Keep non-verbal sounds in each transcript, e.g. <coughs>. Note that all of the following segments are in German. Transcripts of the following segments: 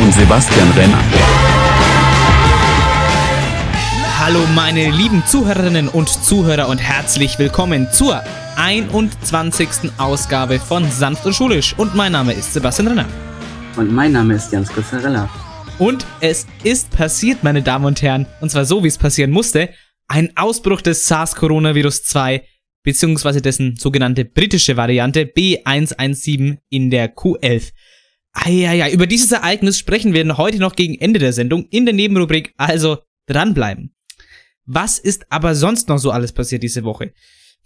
und Sebastian Renner. Hallo meine lieben Zuhörerinnen und Zuhörer und herzlich willkommen zur 21. Ausgabe von Sanft und Schulisch. Und mein Name ist Sebastian Renner. Und mein Name ist Jans Pizzarella. Und es ist passiert, meine Damen und Herren, und zwar so, wie es passieren musste, ein Ausbruch des SARS-Coronavirus 2 beziehungsweise dessen sogenannte britische Variante B117 in der Q11. Eieiei, über dieses Ereignis sprechen wir heute noch gegen Ende der Sendung in der Nebenrubrik, also dranbleiben. Was ist aber sonst noch so alles passiert diese Woche?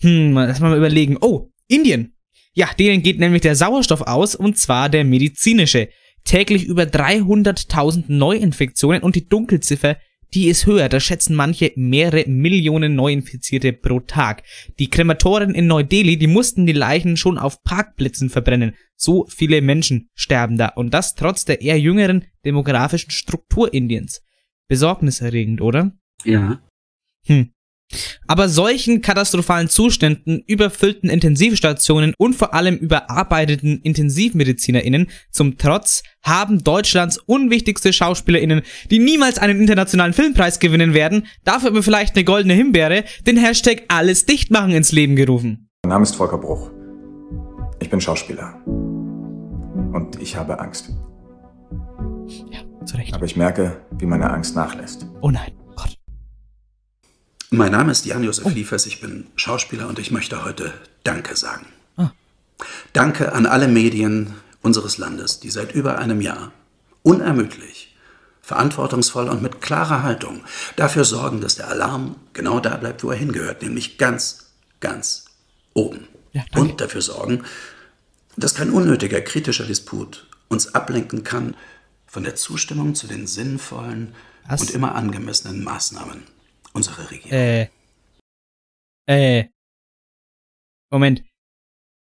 Hm, lass mal überlegen. Oh, Indien. Ja, denen geht nämlich der Sauerstoff aus, und zwar der medizinische. Täglich über 300.000 Neuinfektionen und die Dunkelziffer die ist höher. Da schätzen manche mehrere Millionen Neuinfizierte pro Tag. Die Krematoren in Neu-Delhi, die mussten die Leichen schon auf Parkplätzen verbrennen. So viele Menschen sterben da. Und das trotz der eher jüngeren demografischen Struktur Indiens. Besorgniserregend, oder? Ja. Hm. Aber solchen katastrophalen Zuständen, überfüllten Intensivstationen und vor allem überarbeiteten IntensivmedizinerInnen zum Trotz haben Deutschlands unwichtigste SchauspielerInnen, die niemals einen internationalen Filmpreis gewinnen werden, dafür aber vielleicht eine goldene Himbeere, den Hashtag alles dicht machen ins Leben gerufen. Mein Name ist Volker Bruch. Ich bin Schauspieler. Und ich habe Angst. Ja, zu Recht. Aber ich merke, wie meine Angst nachlässt. Oh nein. Mein Name ist Jan-Josef Liefers, ich bin Schauspieler und ich möchte heute Danke sagen. Ah. Danke an alle Medien unseres Landes, die seit über einem Jahr unermüdlich, verantwortungsvoll und mit klarer Haltung dafür sorgen, dass der Alarm genau da bleibt, wo er hingehört, nämlich ganz, ganz oben. Ja, und dafür sorgen, dass kein unnötiger kritischer Disput uns ablenken kann von der Zustimmung zu den sinnvollen Was? und immer angemessenen Maßnahmen unserer Regierung. Äh. Äh. Moment.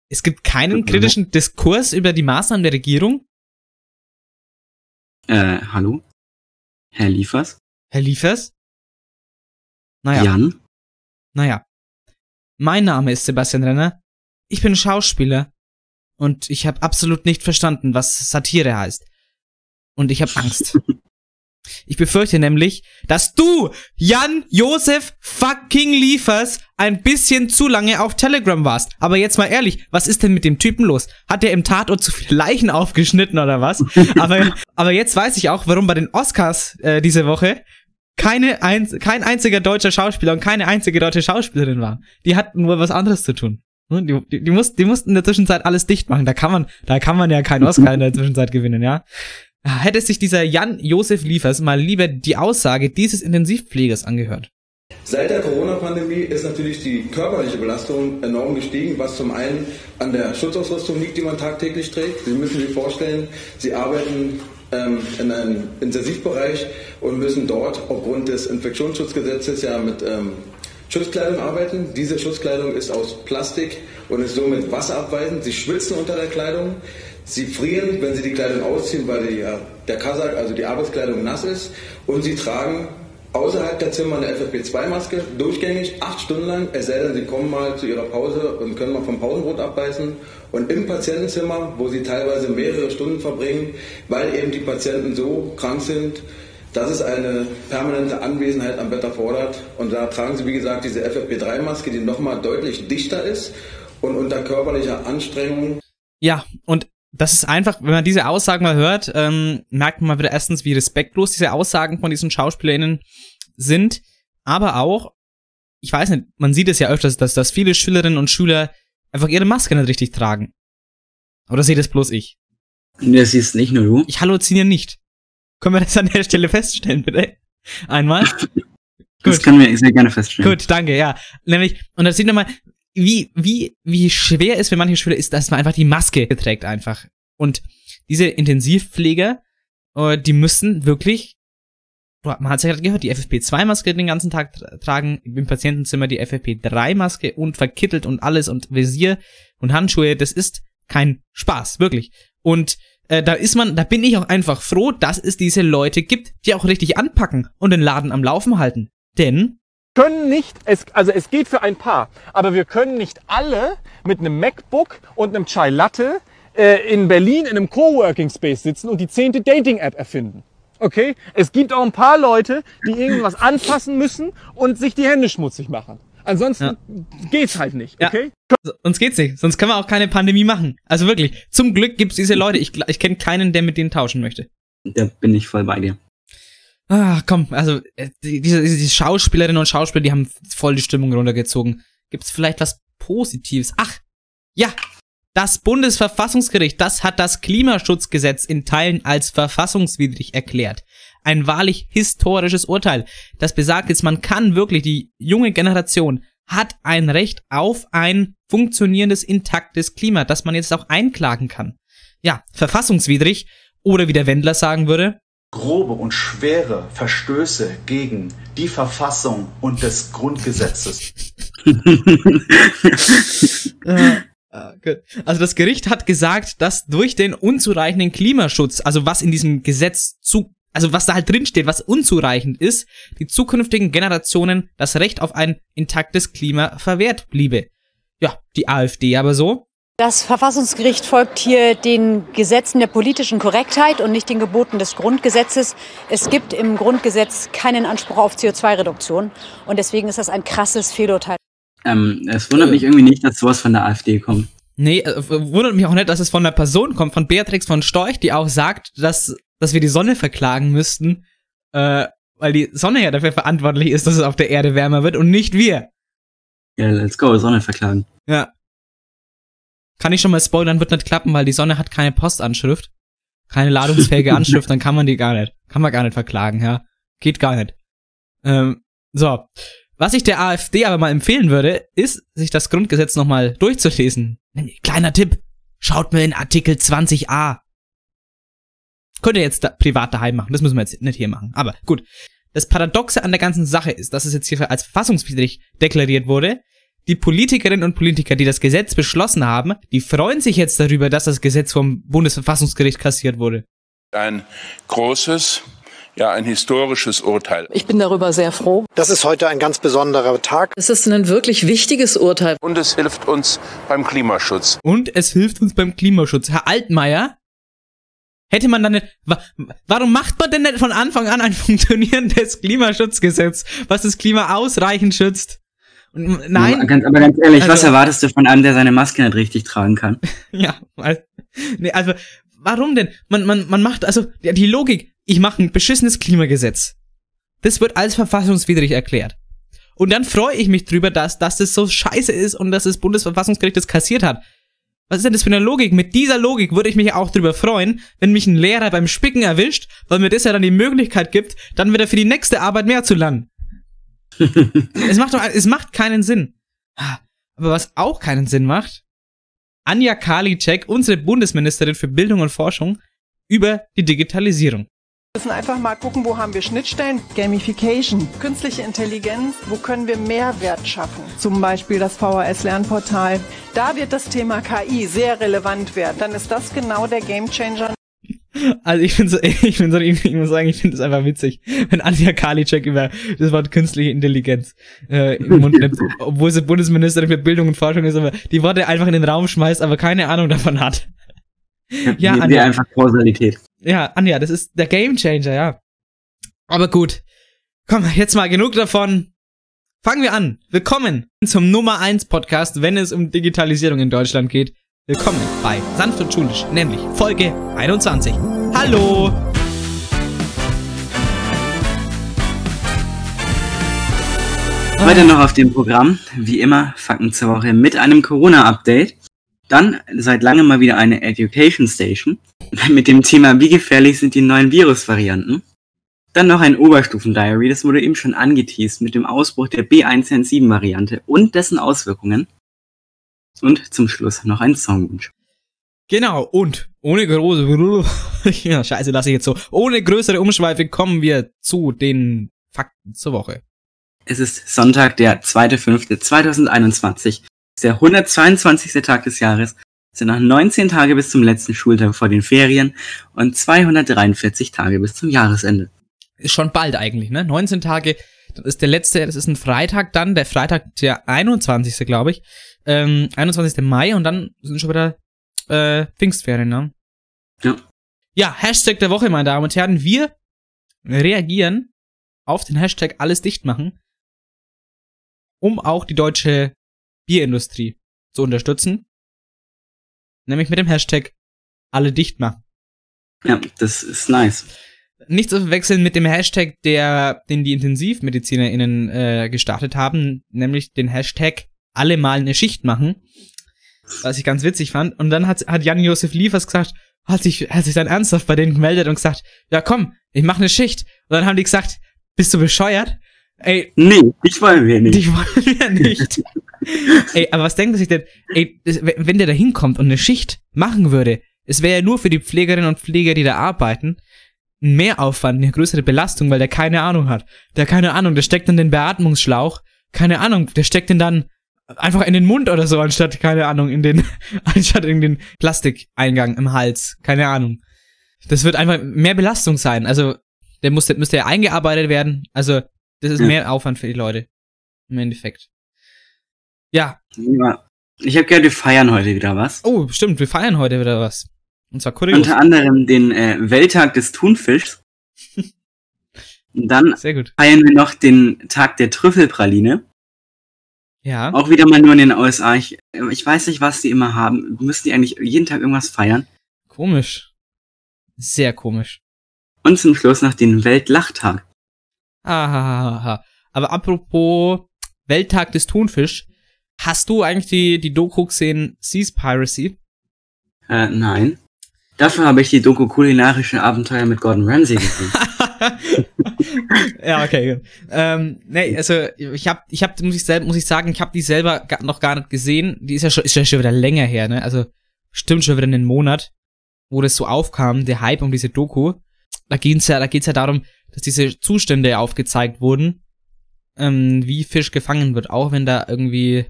Es gibt keinen kritischen Diskurs über die Maßnahmen der Regierung? Äh, hallo? Herr Liefers? Herr Liefers? Naja, Jan? naja. Mein Name ist Sebastian Renner. Ich bin Schauspieler. Und ich habe absolut nicht verstanden, was Satire heißt. Und ich habe Angst. <laughs> Ich befürchte nämlich, dass du, Jan Josef fucking Liefers, ein bisschen zu lange auf Telegram warst. Aber jetzt mal ehrlich, was ist denn mit dem Typen los? Hat er im Tatort zu viele Leichen <laughs> aufgeschnitten oder was? aber, aber jetzt weiß ich auch, warum bei den Oscars äh, diese Woche keine ein, kein einziger deutscher Schauspieler und keine einzige deutsche Schauspielerin war. Die hatten nur was anderes zu tun. Ne, Die, die, die, mussten, die mussten in der Zwischenzeit alles dicht machen. Da kann man, da kann man ja keinen Oscar in der Zwischenzeit gewinnen, ja. Hätte sich dieser Jan Josef Liefers mal lieber die Aussage dieses Intensivpflegers angehört. Seit der Corona-Pandemie ist natürlich die körperliche Belastung enorm gestiegen, was zum einen an der Schutzausrüstung liegt, die man tagtäglich trägt. Sie müssen sich vorstellen, Sie arbeiten ähm, in einem Intensivbereich und müssen dort aufgrund des Infektionsschutzgesetzes ja mit ähm, Schutzkleidung arbeiten. Diese Schutzkleidung ist aus Plastik und ist somit wasserabweisend. Sie schwitzen unter der Kleidung. Sie frieren, wenn Sie die Kleidung ausziehen, weil die, ja, der Kasak, also die Arbeitskleidung, nass ist. Und Sie tragen außerhalb der Zimmer eine FFP2-Maske, durchgängig, acht Stunden lang, es sei denn, Sie kommen mal zu Ihrer Pause und können mal vom Pausenbrot abbeißen. Und im Patientenzimmer, wo Sie teilweise mehrere Stunden verbringen, weil eben die Patienten so krank sind, dass es eine permanente Anwesenheit am Bett erfordert. Und da tragen Sie, wie gesagt, diese FFP3-Maske, die nochmal deutlich dichter ist und unter körperlicher Anstrengung Ja, und das ist einfach, wenn man diese Aussagen mal hört, ähm, merkt man mal wieder erstens, wie respektlos diese Aussagen von diesen SchauspielerInnen sind, aber auch, ich weiß nicht, man sieht es ja öfters, dass, dass viele Schülerinnen und Schüler einfach ihre Maske nicht richtig tragen. Oder sehe das bloß ich? Das ist nicht nur du. Ich halluziniere nicht. Können wir das an der Stelle feststellen, bitte? Einmal? Das Gut. können wir sehr gerne feststellen. Gut, danke, ja. Nämlich, und da sieht man mal, wie, wie, wie schwer es für manche Schüler ist, dass man einfach die Maske trägt einfach. Und diese Intensivpfleger, äh, die müssen wirklich, man hat es ja gerade gehört, die FFP2-Maske den ganzen Tag tra tragen, im Patientenzimmer die FFP3-Maske und verkittelt und alles und Visier und Handschuhe, das ist kein Spaß, wirklich. Und äh, da ist man, da bin ich auch einfach froh, dass es diese Leute gibt, die auch richtig anpacken und den Laden am Laufen halten. Denn können nicht, es, also es geht für ein paar, aber wir können nicht alle mit einem MacBook und einem Chai Latte äh, in Berlin in einem Coworking Space sitzen und die zehnte Dating-App erfinden. Okay? Es gibt auch ein paar Leute, die irgendwas <clears throat> anfassen müssen und sich die Hände schmutzig machen. Ansonsten ja. geht's halt nicht, okay? Ja. Uns geht's nicht, sonst können wir auch keine Pandemie machen. Also wirklich, zum Glück gibt's diese Leute. Ich, ich kenne keinen, der mit denen tauschen möchte. Da bin ich voll bei dir. Ah, komm, also äh, diese, diese Schauspielerinnen und Schauspieler, die haben voll die Stimmung runtergezogen. Gibt's vielleicht was Positives? Ach, ja, das Bundesverfassungsgericht, das hat das Klimaschutzgesetz in Teilen als verfassungswidrig erklärt ein wahrlich historisches Urteil. Das besagt jetzt, man kann wirklich, die junge Generation hat ein Recht auf ein funktionierendes, intaktes Klima, das man jetzt auch einklagen kann. Ja, verfassungswidrig oder wie der Wendler sagen würde, grobe und schwere Verstöße gegen die Verfassung und des Grundgesetzes. <laughs> äh, also das Gericht hat gesagt, dass durch den unzureichenden Klimaschutz, also was in diesem Gesetz zu also was da halt drin steht, was unzureichend ist, die zukünftigen Generationen das Recht auf ein intaktes Klima verwehrt bliebe. Ja, die AfD aber so. Das Verfassungsgericht folgt hier den Gesetzen der politischen Korrektheit und nicht den Geboten des Grundgesetzes. Es gibt im Grundgesetz keinen Anspruch auf CO2-Reduktion und deswegen ist das ein krasses Fehlurteil. Ähm, es wundert mich irgendwie nicht, dass sowas von der AfD kommt. Nee, äh, wundert mich auch nicht, dass es von einer Person kommt, von Beatrix von Storch, die auch sagt, dass dass wir die Sonne verklagen müssten, äh, weil die Sonne ja dafür verantwortlich ist, dass es auf der Erde wärmer wird und nicht wir. Ja, let's go, Sonne verklagen. Ja. Kann ich schon mal spoilern, wird nicht klappen, weil die Sonne hat keine Postanschrift, keine ladungsfähige <laughs> Anschrift, dann kann man die gar nicht, kann man gar nicht verklagen, ja. Geht gar nicht. Ähm, so. Was ich der AfD aber mal empfehlen würde, ist, sich das Grundgesetz nochmal durchzulesen. Kleiner Tipp. Schaut mir in Artikel 20a Könnt ihr jetzt da privat daheim machen. Das müssen wir jetzt nicht hier machen. Aber gut. Das Paradoxe an der ganzen Sache ist, dass es jetzt hier als verfassungswidrig deklariert wurde. Die Politikerinnen und Politiker, die das Gesetz beschlossen haben, die freuen sich jetzt darüber, dass das Gesetz vom Bundesverfassungsgericht kassiert wurde. Ein großes, ja, ein historisches Urteil. Ich bin darüber sehr froh. Das ist heute ein ganz besonderer Tag. Es ist ein wirklich wichtiges Urteil. Und es hilft uns beim Klimaschutz. Und es hilft uns beim Klimaschutz. Herr Altmaier, Hätte man dann nicht, warum macht man denn nicht von Anfang an ein <laughs> funktionierendes Klimaschutzgesetz, was das Klima ausreichend schützt? Nein. Aber ganz ehrlich, also, was erwartest du von einem, der seine Maske nicht richtig tragen kann? <laughs> ja, weil, nee, also, warum denn? Man, man, man macht, also, die Logik, ich mache ein beschissenes Klimagesetz. Das wird als verfassungswidrig erklärt. Und dann freue ich mich drüber, dass, dass das so scheiße ist und dass das Bundesverfassungsgericht das kassiert hat. Was ist denn das für eine Logik? Mit dieser Logik würde ich mich auch drüber freuen, wenn mich ein Lehrer beim Spicken erwischt, weil mir das ja dann die Möglichkeit gibt, dann wieder für die nächste Arbeit mehr zu lernen. <laughs> es macht doch, es macht keinen Sinn. Aber was auch keinen Sinn macht, Anja Karliczek, unsere Bundesministerin für Bildung und Forschung, über die Digitalisierung müssen einfach mal gucken, wo haben wir Schnittstellen. Gamification, künstliche Intelligenz, wo können wir Mehrwert schaffen? Zum Beispiel das VHS-Lernportal. Da wird das Thema KI sehr relevant werden. Dann ist das genau der Gamechanger. Also ich finde so, <laughs> ich finde so, ich muss sagen, ich finde es einfach witzig, wenn Anja Karliczek über das Wort künstliche Intelligenz äh, im Mund nimmt, <laughs> obwohl sie Bundesministerin für Bildung und Forschung ist, aber die Worte einfach in den Raum schmeißt, aber keine Ahnung davon hat. Ja, Anja. Wir einfach Kausalität. Ja, Anja, das ist der Gamechanger, ja. Aber gut. Komm, jetzt mal genug davon. Fangen wir an. Willkommen zum Nummer 1 Podcast, wenn es um Digitalisierung in Deutschland geht. Willkommen bei Sanft und Schulisch, nämlich Folge 21. Hallo! Heute noch auf dem Programm, wie immer, Fakten zur Woche mit einem Corona-Update. Dann seit langem mal wieder eine Education Station <laughs> mit dem Thema, wie gefährlich sind die neuen Virusvarianten. Dann noch ein Oberstufen-Diary, das wurde eben schon angeteased mit dem Ausbruch der B117-Variante und dessen Auswirkungen. Und zum Schluss noch ein Songwunsch. Genau, und ohne große, <laughs> ja, scheiße, lasse ich jetzt so. Ohne größere Umschweife kommen wir zu den Fakten zur Woche. Es ist Sonntag, der 2.5.2021 der 122. Tag des Jahres, sind noch 19 Tage bis zum letzten Schultag vor den Ferien und 243 Tage bis zum Jahresende. Ist schon bald eigentlich, ne? 19 Tage, Das ist der letzte, das ist ein Freitag dann, der Freitag, der 21. glaube ich. Ähm, 21. Mai und dann sind schon wieder äh, Pfingstferien, ne? Ja. Ja, Hashtag der Woche, meine Damen und Herren. Wir reagieren auf den Hashtag alles dicht machen, um auch die deutsche Bierindustrie zu unterstützen. Nämlich mit dem Hashtag alle dicht machen. Ja, das ist nice. Nicht zu verwechseln mit dem Hashtag, der, den die IntensivmedizinerInnen äh, gestartet haben, nämlich den Hashtag alle mal eine Schicht machen. Was ich ganz witzig fand. Und dann hat, hat Jan-Josef Liefers gesagt, hat sich, hat sich dann ernsthaft bei denen gemeldet und gesagt, ja komm, ich mach eine Schicht. Und dann haben die gesagt, bist du bescheuert? Ey. Nee, dich wollen wir nicht. Dich wollen wir nicht. Ey, aber was denkt sich denn, ey, wenn der da hinkommt und eine Schicht machen würde, es wäre ja nur für die Pflegerinnen und Pfleger, die da arbeiten, ein Mehraufwand, eine größere Belastung, weil der keine Ahnung hat. Der keine Ahnung, der steckt in den Beatmungsschlauch, keine Ahnung, der steckt den dann einfach in den Mund oder so, anstatt, keine Ahnung, in den, <laughs> anstatt in den Plastikeingang im Hals. Keine Ahnung. Das wird einfach mehr Belastung sein. Also, der muss, der müsste ja eingearbeitet werden. Also, das ist Ja. mehr Aufwand für die Leute. Im Endeffekt. Ja. Ja. Ich habe gehört, wir feiern heute wieder was. Oh, stimmt, wir feiern heute wieder was. Und zwar kurios. Unter anderem den äh, Welttag des Thunfischs. <laughs> Und dann Sehr gut. feiern wir noch den Tag der Trüffelpraline. Ja. Auch wieder mal nur in den USA. Ich, ich weiß nicht, was die immer haben. Müssen die eigentlich jeden Tag irgendwas feiern? Komisch. Sehr komisch. Und zum Schluss noch den Weltlachtag. Ahahaha. Aber apropos Welttag des Thunfisch, hast du eigentlich die, die Doku gesehen Seas Piracy? Äh, nein. Dafür habe ich die Doku kulinarische Abenteuer mit Gordon Ramsay gesehen. <laughs> ja, okay. Ähm, nee, also ich hab, ich hab, muss ich selber, muss ich sagen, ich habe die selber noch gar nicht gesehen. Die ist ja schon, ist ja schon wieder länger her, ne? Also stimmt schon wieder einen Monat, wo das so aufkam, der Hype um diese Doku. Da geht's ja, da geht's ja darum, dass diese Zustände aufgezeigt wurden, ähm, wie Fisch gefangen wird, auch wenn da irgendwie,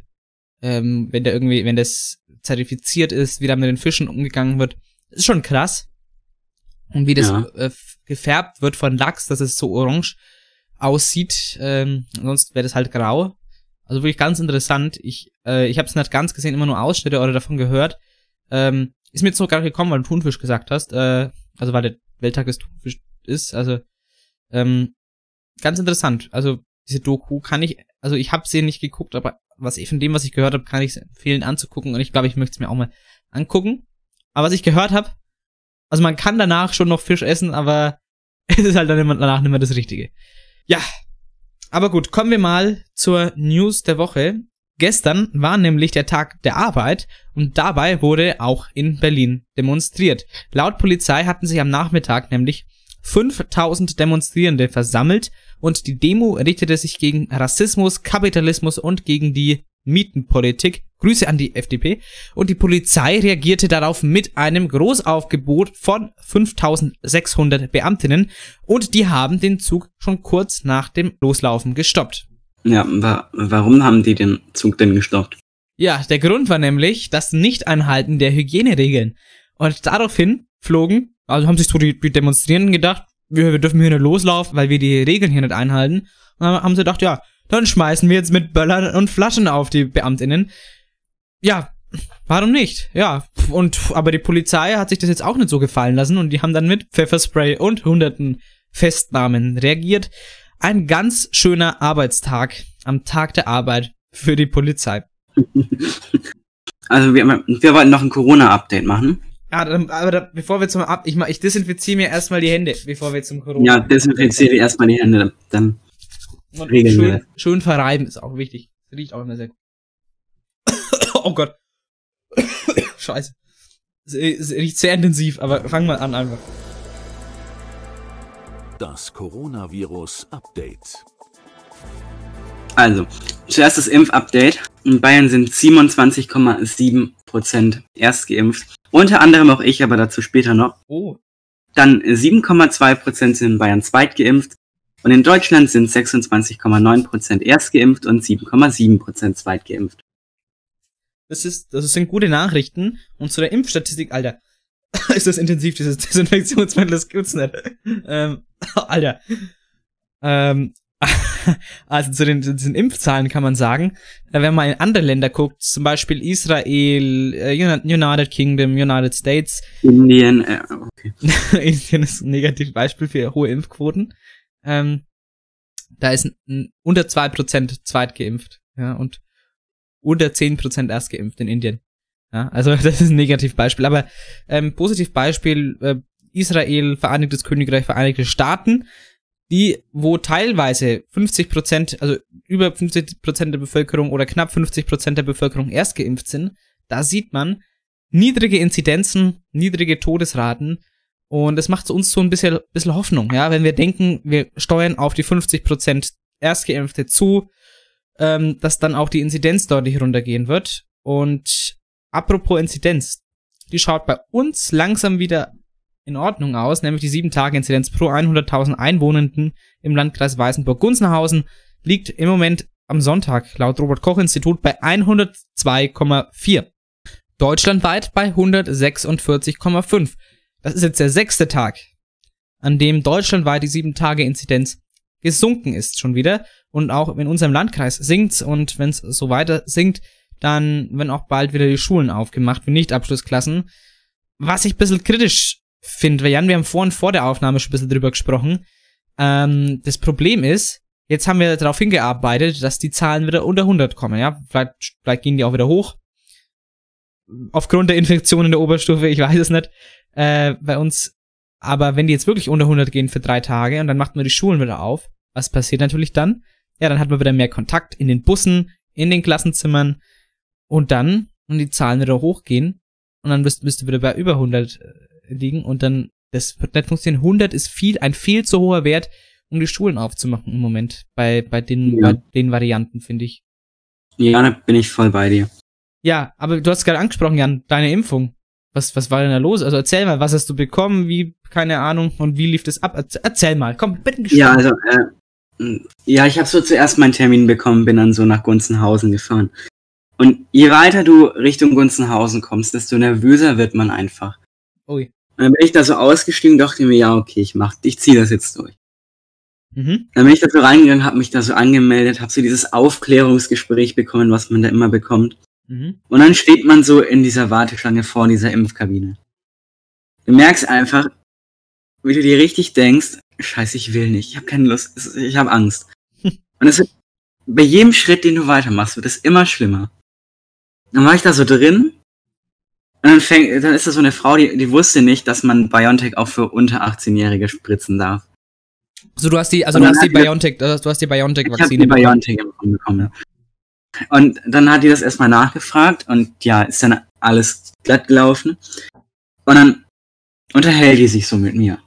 ähm, wenn da irgendwie, wenn das zertifiziert ist, wie da mit den Fischen umgegangen wird. Das ist schon krass. Und wie das Ja. äh, gefärbt wird von Lachs, dass es so orange aussieht. Ähm, sonst wäre das halt grau. Also wirklich ganz interessant. Ich, äh, ich habe es nicht ganz gesehen, immer nur Ausschnitte oder davon gehört. Ähm, ist mir jetzt noch gar nicht gekommen, weil du Thunfisch gesagt hast. Äh, also weil der Welttag des Thunfisch ist. Also ähm, ganz interessant. Also diese Doku kann ich, also ich habe sie nicht geguckt, aber was ich von dem, was ich gehört habe, kann ich es empfehlen anzugucken und ich glaube, ich möchte es mir auch mal angucken. Aber was ich gehört habe, also man kann danach schon noch Fisch essen, aber <laughs> es ist halt dann immer, danach nicht mehr das Richtige. Ja, aber gut, kommen wir mal zur News der Woche. Gestern war nämlich der Tag der Arbeit und dabei wurde auch in Berlin demonstriert. Laut Polizei hatten sich am Nachmittag nämlich 5000 Demonstrierende versammelt und die Demo richtete sich gegen Rassismus, Kapitalismus und gegen die Mietenpolitik. Grüße an die FDP. Und die Polizei reagierte darauf mit einem Großaufgebot von 5600 Beamtinnen und die haben den Zug schon kurz nach dem Loslaufen gestoppt. Ja, wa warum haben die den Zug denn gestoppt? Ja, der Grund war nämlich das Nicht-Einhalten der Hygieneregeln. Und daraufhin flogen, also haben sich so die, die Demonstrierenden gedacht, wir, wir dürfen hier nicht loslaufen, weil wir die Regeln hier nicht einhalten. Und dann haben sie gedacht, ja, dann schmeißen wir jetzt mit Böllern und Flaschen auf die Beamtinnen. Ja, warum nicht? Ja, und aber die Polizei hat sich das jetzt auch nicht so gefallen lassen und die haben dann mit Pfefferspray und hunderten Festnahmen reagiert. Ein ganz schöner Arbeitstag am Tag der Arbeit für die Polizei. <laughs> Also wir, wir wollten noch ein Corona-Update machen. Ja, dann, aber da, bevor wir zum Ab, ich, ich desinfiziere mir erstmal die Hände, bevor wir zum Corona. Ja, desinfiziere erstmal die Hände, dann Und regeln schön, schön verreiben ist auch wichtig. Das riecht auch immer sehr gut. <coughs> oh Gott. <coughs> Scheiße. Es, es riecht sehr intensiv, aber fangen wir an einfach. Das Coronavirus-Update. Also, zuerst das Impfupdate. In Bayern sind 27,7% erst geimpft. Unter anderem auch ich, aber dazu später noch. Oh. Dann 7,2% sind in Bayern zweit geimpft. Und in Deutschland sind 26,9% erst geimpft und 7,7% zweit geimpft. Das ist, das sind gute Nachrichten. Und zu der Impfstatistik, Alter. <laughs> ist das intensiv, dieses Desinfektionsmittel, das gibt's nicht. Ähm, <laughs> Alter. Ähm, <laughs> also zu den, zu diesen Impfzahlen kann man sagen, äh, wenn man in andere Länder guckt, zum Beispiel Israel, äh, Uni- United Kingdom, United States, Indien, äh, okay. Indien ist ein Negativbeispiel für hohe Impfquoten. Ähm, da ist unter 2% zweitgeimpft, ja, und unter 10% erst geimpft in Indien. Ja, also <laughs> das ist ein Negativbeispiel. Aber ähm, Positivbeispiel äh, Israel, Vereinigtes Königreich, Vereinigte Staaten, die, wo teilweise 50%, also über 50% der Bevölkerung oder knapp 50% der Bevölkerung erst geimpft sind, da sieht man niedrige Inzidenzen, niedrige Todesraten und es macht uns so ein bisschen, bisschen Hoffnung, ja, wenn wir denken, wir steuern auf die 50% Erstgeimpfte zu, ähm, dass dann auch die Inzidenz deutlich runtergehen wird. Und apropos Inzidenz, die schaut bei uns langsam wieder in Ordnung aus, nämlich die 7-Tage-Inzidenz pro 100.000 Einwohnenden im Landkreis Weißenburg-Gunzenhausen liegt im Moment am Sonntag laut Robert-Koch-Institut bei 102,4. Deutschlandweit bei 146,5. Das ist jetzt der sechste Tag, an dem deutschlandweit die 7-Tage-Inzidenz gesunken ist schon wieder. Und auch in unserem Landkreis sinkt's und wenn es so weiter sinkt, dann werden auch bald wieder die Schulen aufgemacht für Nichtabschlussklassen. Was ich ein bisschen kritisch finde, weil Jan, wir haben vorhin vor der Aufnahme schon ein bisschen drüber gesprochen. Ähm, das Problem ist, jetzt haben wir darauf hingearbeitet, dass die Zahlen wieder unter 100 kommen, ja. Vielleicht, vielleicht gehen die auch wieder hoch. Aufgrund der Infektion in der Oberstufe, ich weiß es nicht, äh, bei uns. Aber wenn die jetzt wirklich unter 100 gehen für drei Tage und dann macht man die Schulen wieder auf, was passiert natürlich dann? Ja, dann hat man wieder mehr Kontakt in den Bussen, in den Klassenzimmern und dann, wenn die Zahlen wieder hochgehen und dann bist, bist du wieder bei über 100 äh, liegen und dann, das wird nicht funktionieren. 100 ist viel, ein viel zu hoher Wert, um die Schulen aufzumachen im Moment, bei, bei den, Ja. bei den Varianten, finde ich. Ja, da bin ich voll bei dir. Ja, aber du hast gerade angesprochen, Jan, deine Impfung. Was, was war denn da los? Also erzähl mal, was hast du bekommen, wie, keine Ahnung, und wie lief das ab? Erzähl, mal, komm, bitte Ja, also, äh, ja, ich habe so zuerst meinen Termin bekommen, bin dann so nach Gunzenhausen gefahren. Und je weiter du Richtung Gunzenhausen kommst, desto nervöser wird man einfach. Ui. Und dann bin ich da so ausgestiegen, dachte mir, ja, okay, ich mach, ich zieh das jetzt durch. Mhm. Dann bin ich da so reingegangen, habe mich da so angemeldet, habe so dieses Aufklärungsgespräch bekommen, was man da immer bekommt. Mhm. Und dann steht man so in dieser Warteschlange vor dieser Impfkabine. Du merkst einfach, wie du dir richtig denkst, scheiße, ich will nicht, ich habe keine Lust, ich habe Angst. <laughs> Und es wird, bei jedem Schritt, den du weitermachst, wird es immer schlimmer. Dann war ich da so drin und dann fängt, dann ist da so eine Frau, die, die wusste nicht, dass man BioNTech auch für unter 18-Jährige spritzen darf. Also du hast die, also du hast die die- BioNTech, du hast du hast die Ich habe BioNTech-Vakzine die BioNTech bekommen. Und dann hat die das erstmal nachgefragt und ja, ist dann alles glatt gelaufen. Und dann unterhält die sich so mit mir.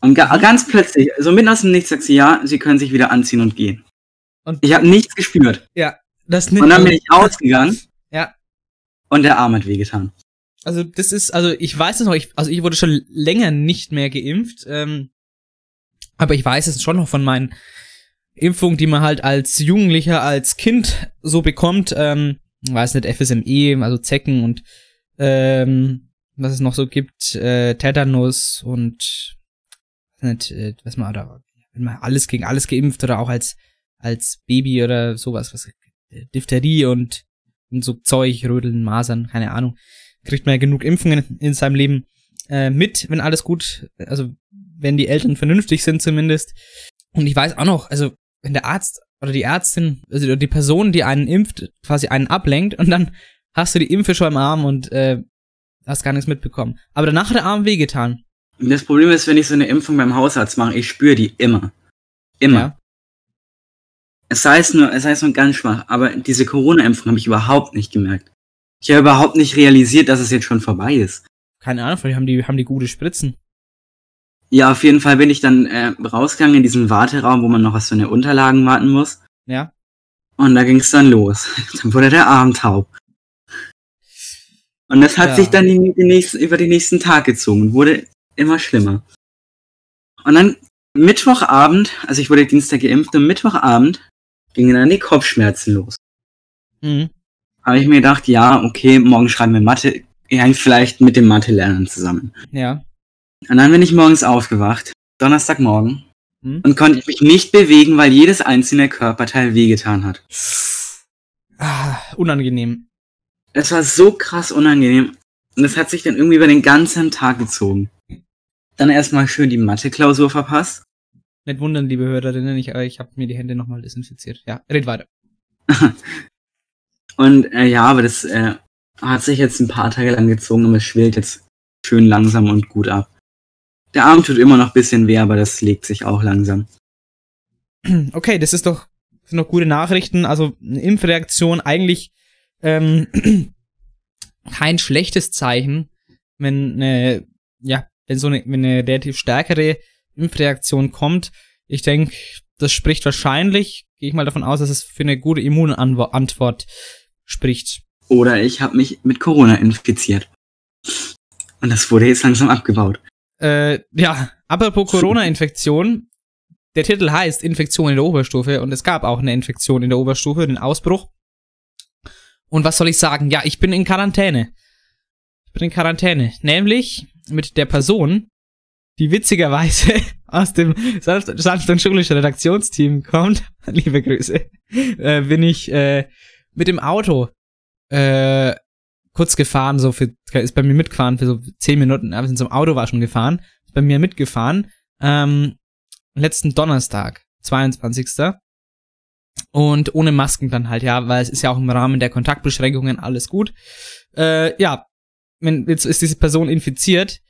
Und ga ganz plötzlich, so mitten aus dem Nichts, sagt sie, ja, sie können sich wieder anziehen und gehen. Und ich habe nichts gespürt. Ja, das Und dann bin ich ausgegangen Ja. und der Arm hat wehgetan. Also das ist, also ich weiß es noch, ich, also ich wurde schon länger nicht mehr geimpft, ähm, aber ich weiß es schon noch von meinen Impfungen, die man halt als Jugendlicher, als Kind so bekommt, ähm, weiß nicht, FSME, also Zecken und ähm, was es noch so gibt, äh, Tetanus und nicht, äh, was man, oder wenn man alles gegen alles geimpft oder auch als als Baby oder sowas, was äh, Diphtherie und, und so Zeug, Rödeln, Masern, keine Ahnung kriegt man ja genug Impfungen in seinem Leben äh, mit, wenn alles gut, also wenn die Eltern vernünftig sind zumindest. Und ich weiß auch noch, also wenn der Arzt oder die Ärztin, also die Person, die einen impft, quasi einen ablenkt und dann hast du die Impfe schon im Arm und äh, hast gar nichts mitbekommen. Aber danach hat der Arm wehgetan. Das Problem ist, wenn ich so eine Impfung beim Hausarzt mache, ich spüre die immer. Immer. Es sei es nur, es es nur ganz schwach, aber diese Corona-Impfung habe ich überhaupt nicht gemerkt. Ich habe überhaupt nicht realisiert, dass es jetzt schon vorbei ist. Keine Ahnung, vielleicht haben die, haben die gute Spritzen. Ja, auf jeden Fall bin ich dann äh, rausgegangen in diesen Warteraum, wo man noch auf so eine Unterlagen warten muss. Ja. Und da ging es dann los. <laughs> Dann wurde der Arm taub. Und das hat Ja. sich dann die, die nächsten, über den nächsten Tag gezogen und wurde immer schlimmer. Und dann Mittwochabend, also ich wurde Dienstag geimpft, und Mittwochabend gingen dann die Kopfschmerzen los. Mhm. Habe ich mir gedacht, ja, okay, morgen schreiben wir Mathe, ja, vielleicht mit dem Mathe-Lernen zusammen. Ja. Und dann bin ich morgens aufgewacht, Donnerstagmorgen, Hm? und konnte mich nicht bewegen, weil jedes einzelne Körperteil wehgetan hat. Ah, unangenehm. Es war so krass unangenehm. Und es hat sich dann irgendwie über den ganzen Tag gezogen. Dann erstmal schön die Mathe-Klausur verpasst. Nicht wundern, liebe Hörerinnen, ich, äh, ich habe mir die Hände nochmal desinfiziert. Ja, red weiter. <laughs> Und äh, ja, aber das äh, hat sich jetzt ein paar Tage lang gezogen, aber es schwillt jetzt schön langsam und gut ab. Der Arm tut immer noch ein bisschen weh, aber das legt sich auch langsam. <clears throat> Okay, das ist doch sind doch gute Nachrichten. Also eine Impfreaktion eigentlich ähm, <clears throat> kein schlechtes Zeichen, wenn eine, ja, wenn so eine, wenn eine relativ stärkere Impfreaktion kommt. Ich denke, das spricht wahrscheinlich, gehe ich mal davon aus, dass es für eine gute Immunantwort spricht. Oder ich habe mich mit Corona infiziert. Und das wurde jetzt langsam abgebaut. Äh, ja, apropos Corona-Infektion. Der Titel heißt Infektion in der Oberstufe und es gab auch eine Infektion in der Oberstufe, den Ausbruch. Und was soll ich sagen? Ja, ich bin in Quarantäne. Ich bin in Quarantäne. Nämlich mit der Person, die witzigerweise <laughs> aus dem sanft, und schulischen Redaktionsteam kommt. <laughs> Liebe Grüße. Äh, bin ich äh, mit dem Auto äh, kurz gefahren, so für, ist bei mir mitgefahren für so zehn Minuten, aber sind zum Auto war gefahren, ist bei mir mitgefahren, ähm, letzten Donnerstag, 22. Und ohne Masken dann halt, ja, weil es ist ja auch im Rahmen der Kontaktbeschränkungen alles gut. Äh, ja, wenn, jetzt ist diese Person infiziert,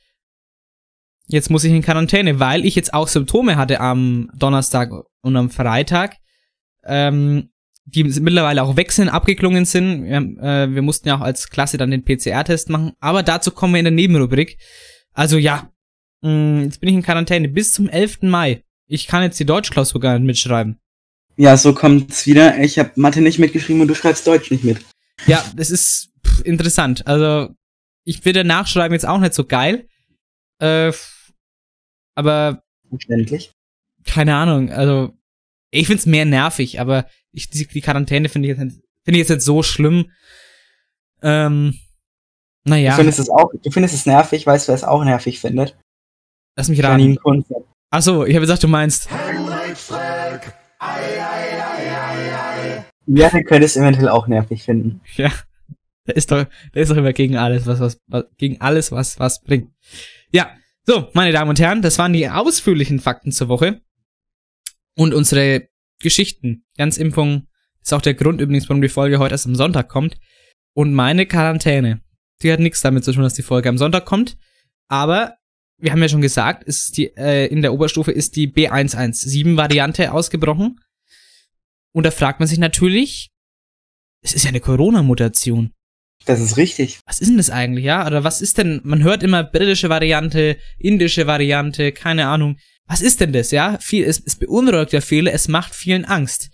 jetzt muss ich in Quarantäne, weil ich jetzt auch Symptome hatte am Donnerstag und am Freitag. Ähm, die mittlerweile auch sind, abgeklungen sind. Wir, äh, wir mussten ja auch als Klasse dann den PCR-Test machen, aber dazu kommen wir in der Nebenrubrik. Also ja, mh, jetzt bin ich in Quarantäne bis zum 11. Mai. Ich kann jetzt die Deutschklausur gar nicht mitschreiben. Ja, so kommt's wieder. Ich habe Mathe nicht mitgeschrieben und du schreibst Deutsch nicht mit. Ja, das ist pff, interessant. Also ich finde Nachschreiben jetzt auch nicht so geil. Äh, aber Verständlich. keine Ahnung. Also ich find's mehr nervig, aber ich, die, die Quarantäne finde ich, finde ich jetzt nicht so schlimm. Ähm, naja, Du findest es auch, du findest es nervig, weißt du, wer es auch nervig findet? lass mich Janine raten. Kunze. Achso, ich habe gesagt, du meinst. Ja, du könntest eventuell auch nervig finden. Ja, der ist doch, der ist doch immer gegen alles, was, was, was gegen alles, was, was bringt. Ja, so, meine Damen und Herren, das waren die ausführlichen Fakten zur Woche. Und unsere Geschichten. Ganz Impfung ist auch der Grund übrigens, warum die Folge heute erst am Sonntag kommt. Und meine Quarantäne, die hat nichts damit zu tun, dass die Folge am Sonntag kommt. Aber wir haben ja schon gesagt, ist die, äh, in der Oberstufe ist die B117-Variante ausgebrochen. Und da fragt man sich natürlich, es ist ja eine Corona-Mutation. Das ist richtig. Was ist denn das eigentlich, ja? Oder was ist denn, man hört immer britische Variante, indische Variante, keine Ahnung. Was ist denn das, ja? Viel, es, es beunruhigt ja viele, es macht vielen Angst.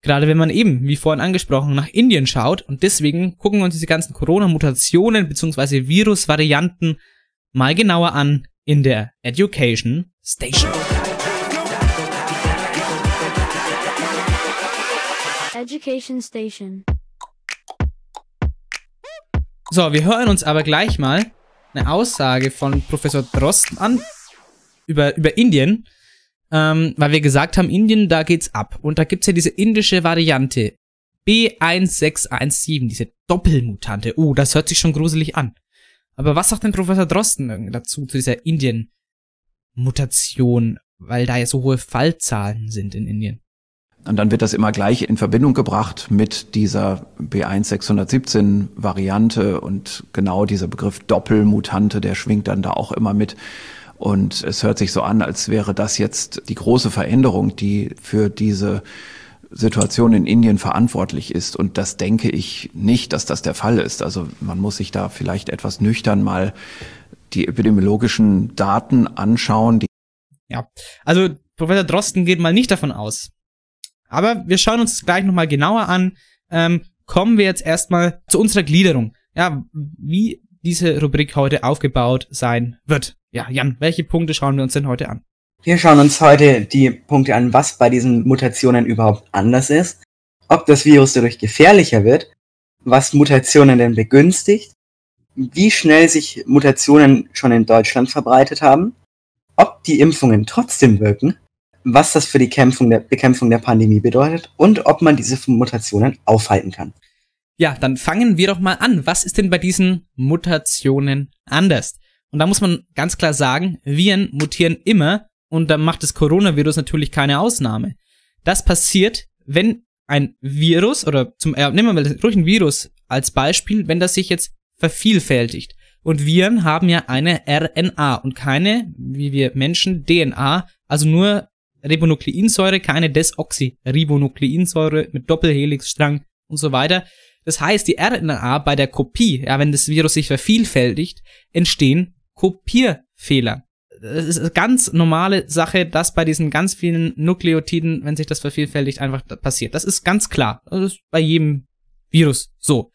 Gerade wenn man eben, wie vorhin angesprochen, nach Indien schaut und deswegen gucken wir uns diese ganzen Corona-Mutationen bzw. Virus-Varianten mal genauer an in der Education Station. Education Station. So, wir hören uns aber gleich mal eine Aussage von Professor Drosten an über, über Indien, ähm, weil wir gesagt haben, Indien, da geht's ab. Und da gibt's ja diese indische Variante B1617, diese Doppelmutante. Oh, das hört sich schon gruselig an. Aber was sagt denn Professor Drosten dazu, zu dieser Indien-Mutation, weil da ja so hohe Fallzahlen sind in Indien? Und dann wird das immer gleich in Verbindung gebracht mit dieser B1617 Variante und genau dieser Begriff Doppelmutante, der schwingt dann da auch immer mit. Und es hört sich so an, als wäre das jetzt die große Veränderung, die für diese Situation in Indien verantwortlich ist. Und das denke ich nicht, dass das der Fall ist. Also man muss sich da vielleicht etwas nüchtern mal die epidemiologischen Daten anschauen. Ja, also Professor Drosten geht mal nicht davon aus. Aber wir schauen uns gleich nochmal genauer an. Ähm, kommen wir jetzt erstmal zu unserer Gliederung. Ja, wie diese Rubrik heute aufgebaut sein wird. Ja, Jan, welche Punkte schauen wir uns denn heute an? Wir schauen uns heute die Punkte an, was bei diesen Mutationen überhaupt anders ist, ob das Virus dadurch gefährlicher wird, was Mutationen denn begünstigt, wie schnell sich Mutationen schon in Deutschland verbreitet haben, ob die Impfungen trotzdem wirken was das für die der, Bekämpfung der Pandemie bedeutet und ob man diese Mutationen aufhalten kann. Ja, dann fangen wir doch mal an. Was ist denn bei diesen Mutationen anders? Und da muss man ganz klar sagen, Viren mutieren immer und da macht das Coronavirus natürlich keine Ausnahme. Das passiert, wenn ein Virus oder zum äh, nehmen wir mal durch ein Virus als Beispiel, wenn das sich jetzt vervielfältigt. Und Viren haben ja eine RNA und keine, wie wir Menschen, DNA, also nur Ribonukleinsäure, keine Desoxyribonukleinsäure mit Doppelhelixstrang und so weiter. Das heißt, die RNA bei der Kopie, ja, wenn das Virus sich vervielfältigt, entstehen Kopierfehler. Das ist eine ganz normale Sache, dass bei diesen ganz vielen Nukleotiden, wenn sich das vervielfältigt, einfach passiert. Das ist ganz klar. Das ist bei jedem Virus so.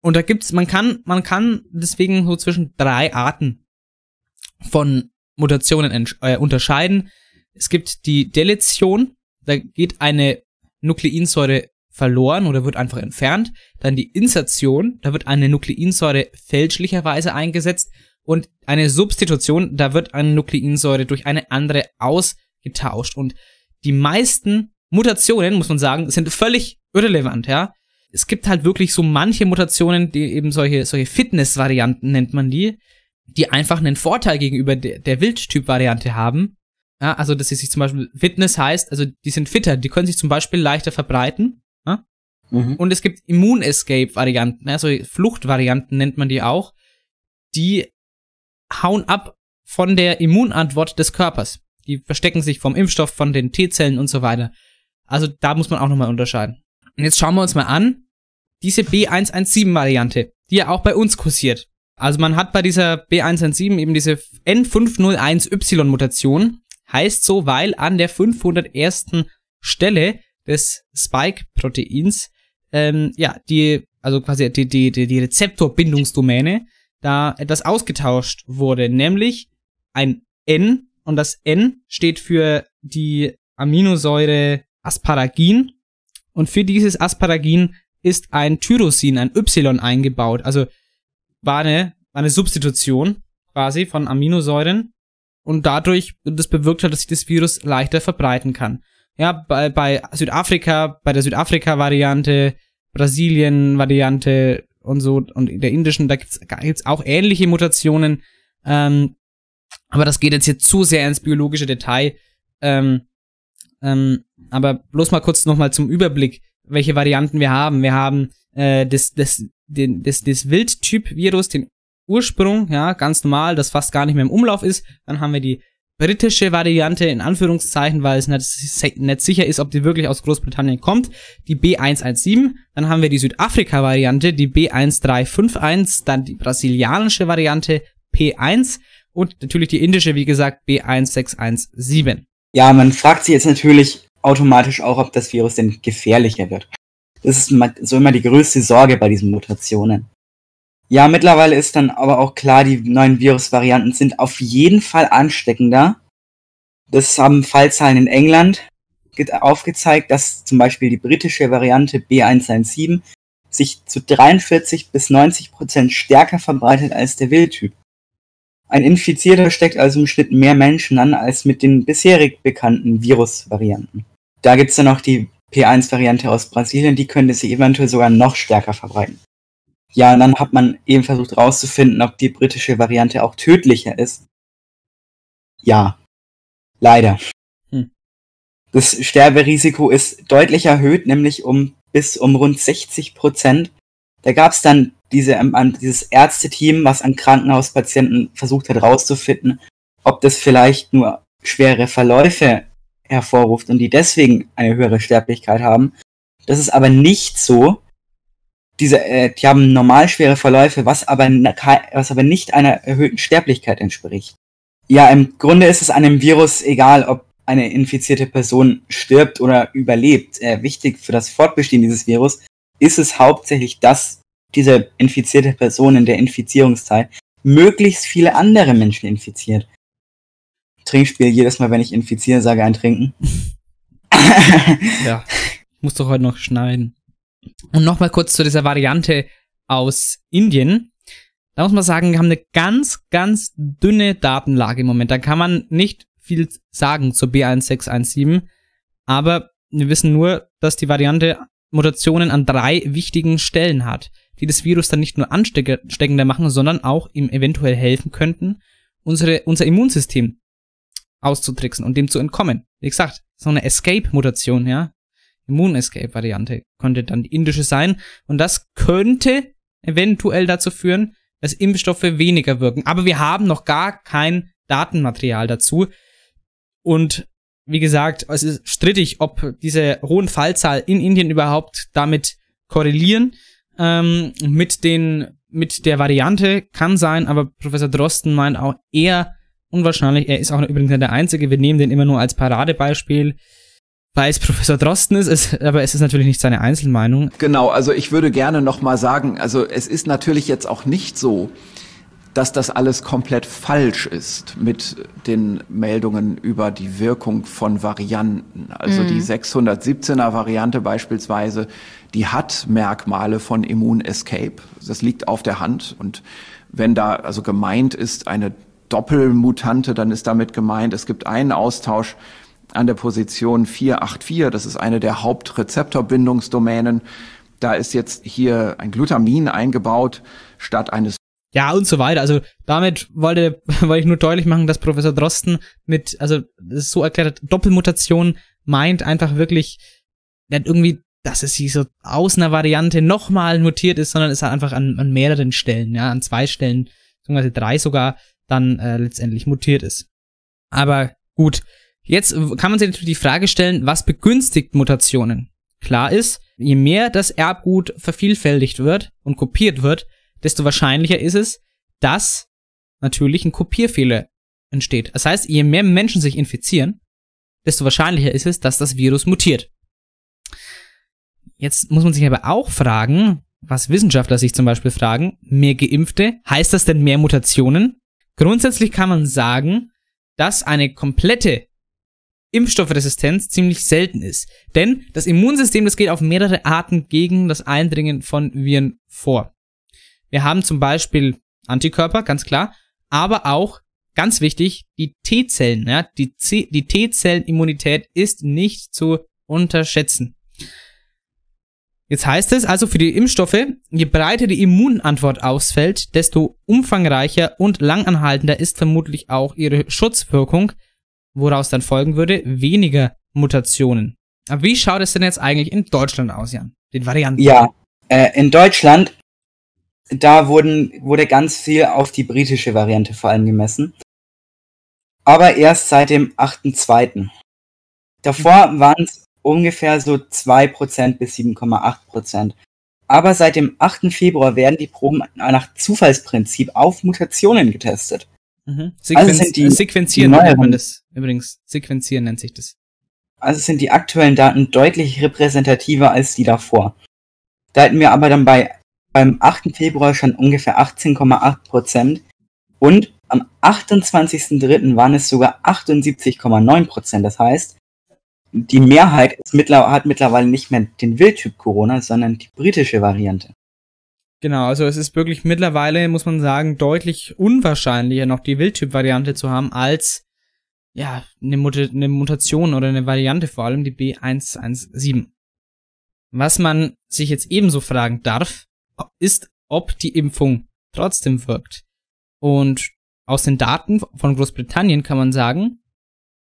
Und da gibt's, man kann, man kann deswegen so zwischen drei Arten von Mutationen äh, unterscheiden. Es gibt die Deletion, da geht eine Nukleinsäure verloren oder wird einfach entfernt. Dann die Insertion, da wird eine Nukleinsäure fälschlicherweise eingesetzt. Und eine Substitution, da wird eine Nukleinsäure durch eine andere ausgetauscht. Und die meisten Mutationen, muss man sagen, sind völlig irrelevant, ja. Es gibt halt wirklich so manche Mutationen, die eben solche, solche Fitness-Varianten nennt man die, die einfach einen Vorteil gegenüber der, der Wildtyp-Variante haben. Ja, also, dass sie sich zum Beispiel Fitness heißt, also die sind fitter, die können sich zum Beispiel leichter verbreiten. Ja? Mhm. Und es gibt Immun-Escape-Varianten, also Fluchtvarianten nennt man die auch, die hauen ab von der Immunantwort des Körpers. Die verstecken sich vom Impfstoff, von den T-Zellen und so weiter. Also da muss man auch nochmal unterscheiden. Und jetzt schauen wir uns mal an, diese B117-Variante, die ja auch bei uns kursiert. Also man hat bei dieser B117 eben diese N501Y-Mutation, heißt so, weil an der 501. Stelle des Spike-Proteins, ähm, ja, die, also quasi die, die, die, die Rezeptorbindungsdomäne, da etwas ausgetauscht wurde, nämlich ein N und das N steht für die Aminosäure Asparagin. Und für dieses Asparagin ist ein Tyrosin, ein Y eingebaut, also war eine, war eine Substitution quasi von Aminosäuren. Und dadurch das bewirkt hat, dass sich das Virus leichter verbreiten kann. Ja, bei, bei Südafrika, bei der Südafrika-Variante, Brasilien-Variante und so und in der indischen, da gibt's, gibt's auch ähnliche Mutationen. Ähm, aber das geht jetzt hier zu sehr ins biologische Detail. Ähm, ähm, aber bloß mal kurz nochmal zum Überblick, welche Varianten wir haben. Wir haben äh, das, das, den, das, das Wildtyp-Virus, den Ursprung, ja, ganz normal, das fast gar nicht mehr im Umlauf ist. Dann haben wir die britische Variante, in Anführungszeichen, weil es nicht, nicht sicher ist, ob die wirklich aus Großbritannien kommt, die B117. Dann haben wir die Südafrika-Variante, die B1351, dann die brasilianische Variante P1 und natürlich die indische, wie gesagt, B1617. Ja, man fragt sich jetzt natürlich automatisch auch, ob das Virus denn gefährlicher wird. Das ist so immer die größte Sorge bei diesen Mutationen. Ja, mittlerweile ist dann aber auch klar, die neuen Virusvarianten sind auf jeden Fall ansteckender. Das haben Fallzahlen in England aufgezeigt, dass zum Beispiel die britische Variante B117 sich zu 43 bis 90 Prozent stärker verbreitet als der Wildtyp. Ein Infizierter steckt also im Schnitt mehr Menschen an als mit den bisherig bekannten Virusvarianten. Da gibt's dann noch die P1-Variante aus Brasilien, die könnte sich eventuell sogar noch stärker verbreiten. Ja, und dann hat man eben versucht herauszufinden, ob die britische Variante auch tödlicher ist. Ja, leider. Hm. Das Sterberisiko ist deutlich erhöht, nämlich um bis um rund 60 Prozent. Da gab es dann diese, ähm, dieses Ärzteteam, was an Krankenhauspatienten versucht hat herauszufinden, ob das vielleicht nur schwere Verläufe hervorruft und die deswegen eine höhere Sterblichkeit haben. Das ist aber nicht so, diese, äh, die haben normal schwere Verläufe, was aber, was aber nicht einer erhöhten Sterblichkeit entspricht. Ja, im Grunde ist es einem Virus egal, ob eine infizierte Person stirbt oder überlebt. Äh, wichtig für das Fortbestehen dieses Virus ist es hauptsächlich, dass diese infizierte Person in der Infizierungszeit möglichst viele andere Menschen infiziert. Trinkspiel, jedes Mal, wenn ich infiziere, sage ein Trinken. ja, muss doch heute noch schneiden. Und nochmal kurz zu dieser Variante aus Indien. Da muss man sagen, wir haben eine ganz, ganz dünne Datenlage im Moment. Da kann man nicht viel sagen zur B1617, aber wir wissen nur, dass die Variante Mutationen an drei wichtigen Stellen hat, die das Virus dann nicht nur ansteckender machen, sondern auch ihm eventuell helfen könnten, unsere, unser Immunsystem auszutricksen und dem zu entkommen. Wie gesagt, so eine Escape-Mutation, ja. Immun-Escape-Variante könnte dann die indische sein. Und das könnte eventuell dazu führen, dass Impfstoffe weniger wirken. Aber wir haben noch gar kein Datenmaterial dazu. Und wie gesagt, es ist strittig, ob diese hohen Fallzahl in Indien überhaupt damit korrelieren. Ähm, mit den, mit der Variante kann sein, aber Professor Drosten meint auch eher unwahrscheinlich. Er ist auch übrigens nicht der Einzige. Wir nehmen den immer nur als Paradebeispiel weil es Professor Drosten ist, ist, aber es ist natürlich nicht seine Einzelmeinung. Genau, also ich würde gerne nochmal sagen, also es ist natürlich jetzt auch nicht so, dass das alles komplett falsch ist mit den Meldungen über die Wirkung von Varianten. Also mhm. die 617er Variante beispielsweise, die hat Merkmale von Immun-Escape. Das liegt auf der Hand. Und wenn da also gemeint ist eine Doppelmutante, dann ist damit gemeint, es gibt einen Austausch an der Position 484. Das ist eine der Hauptrezeptorbindungsdomänen. Da ist jetzt hier ein Glutamin eingebaut statt eines ja, und so weiter. Also damit wollte, <laughs> wollte ich nur deutlich machen, dass Professor Drosten mit, also so erklärt hat, Doppelmutation meint einfach wirklich, nicht irgendwie, dass es sich so aus einer Variante nochmal mutiert ist, sondern es hat einfach an, an mehreren Stellen, ja, an zwei Stellen, beziehungsweise drei sogar, dann äh, letztendlich mutiert ist. Aber gut, Jetzt kann man sich natürlich die Frage stellen, was begünstigt Mutationen? Klar ist, je mehr das Erbgut vervielfältigt wird und kopiert wird, desto wahrscheinlicher ist es, dass natürlich ein Kopierfehler entsteht. Das heißt, je mehr Menschen sich infizieren, desto wahrscheinlicher ist es, dass das Virus mutiert. Jetzt muss man sich aber auch fragen, was Wissenschaftler sich zum Beispiel fragen, mehr Geimpfte, heißt das denn mehr Mutationen? Grundsätzlich kann man sagen, dass eine komplette Impfstoffresistenz ziemlich selten ist. Denn das Immunsystem, das geht auf mehrere Arten gegen das Eindringen von Viren vor. Wir haben zum Beispiel Antikörper, ganz klar, aber auch, ganz wichtig, die T-Zellen. Ja, die, die T-Zellenimmunität ist nicht zu unterschätzen. Jetzt heißt es also für die Impfstoffe, je breiter die Immunantwort ausfällt, desto umfangreicher und langanhaltender ist vermutlich auch ihre Schutzwirkung woraus dann folgen würde, weniger Mutationen. Aber wie schaut es denn jetzt eigentlich in Deutschland aus, Jan? Den Varianten? Ja, äh, in Deutschland, da wurden, wurde ganz viel auf die britische Variante vor allem gemessen. Aber erst seit dem 8.2. Davor mhm. waren es ungefähr so 2% bis 7,8%. Aber seit dem 8. Februar werden die Proben nach Zufallsprinzip auf Mutationen getestet. Mhm. Sequenz also sind die, sequenzieren die nennt man das übrigens. Sequenzieren nennt sich das. Also sind die aktuellen Daten deutlich repräsentativer als die davor. Da hätten wir aber dann bei beim 8. Februar schon ungefähr 18,8 Prozent und am 28.03. waren es sogar 78,9 Prozent. Das heißt, die Mehrheit mittler hat mittlerweile nicht mehr den Wildtyp Corona, sondern die britische Variante. Genau, also es ist wirklich mittlerweile, muss man sagen, deutlich unwahrscheinlicher, noch die Wildtyp-Variante zu haben, als ja, eine, Mut eine Mutation oder eine Variante, vor allem die B117. Was man sich jetzt ebenso fragen darf, ist, ob die Impfung trotzdem wirkt. Und aus den Daten von Großbritannien kann man sagen,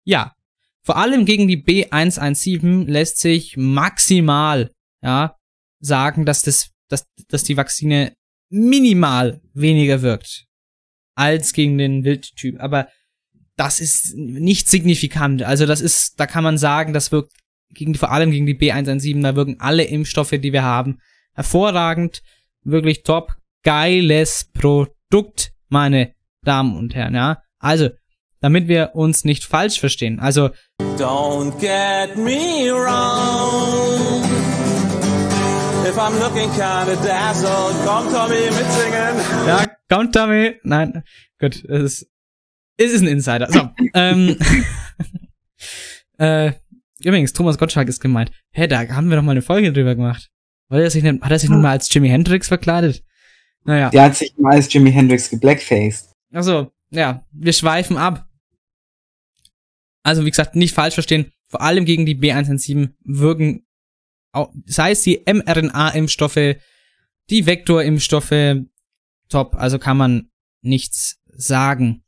ja. Vor allem gegen die B117 lässt sich maximal, ja, sagen, dass das dass, dass die Vakzine minimal weniger wirkt als gegen den Wildtyp. Aber das ist nicht signifikant. Also das ist, da kann man sagen, das wirkt gegen, vor allem gegen die B117, da wirken alle Impfstoffe, die wir haben, hervorragend. Wirklich top. Geiles Produkt, meine Damen und Herren, ja. Also, damit wir uns nicht falsch verstehen. Also, Don't get me wrong. If I'm looking kinda dazzled, komm Tommy mitsingen. Ja, komm Tommy. Nein, gut, es ist, es ist ein Insider. So, <laughs> ähm, <laughs> äh, übrigens, Thomas Gottschalk ist gemeint. Hä, da haben wir doch mal eine Folge drüber gemacht. Weil er sich, hat er sich nun mal als Jimi Hendrix verkleidet? Naja. Der hat sich mal als Jimi Hendrix geblackfaced. Achso, ja, wir schweifen ab. Also wie gesagt, nicht falsch verstehen, vor allem gegen die B117 wirken, sei es die mRNA-Impfstoffe, die Vektor-Impfstoffe, top, also kann man nichts sagen.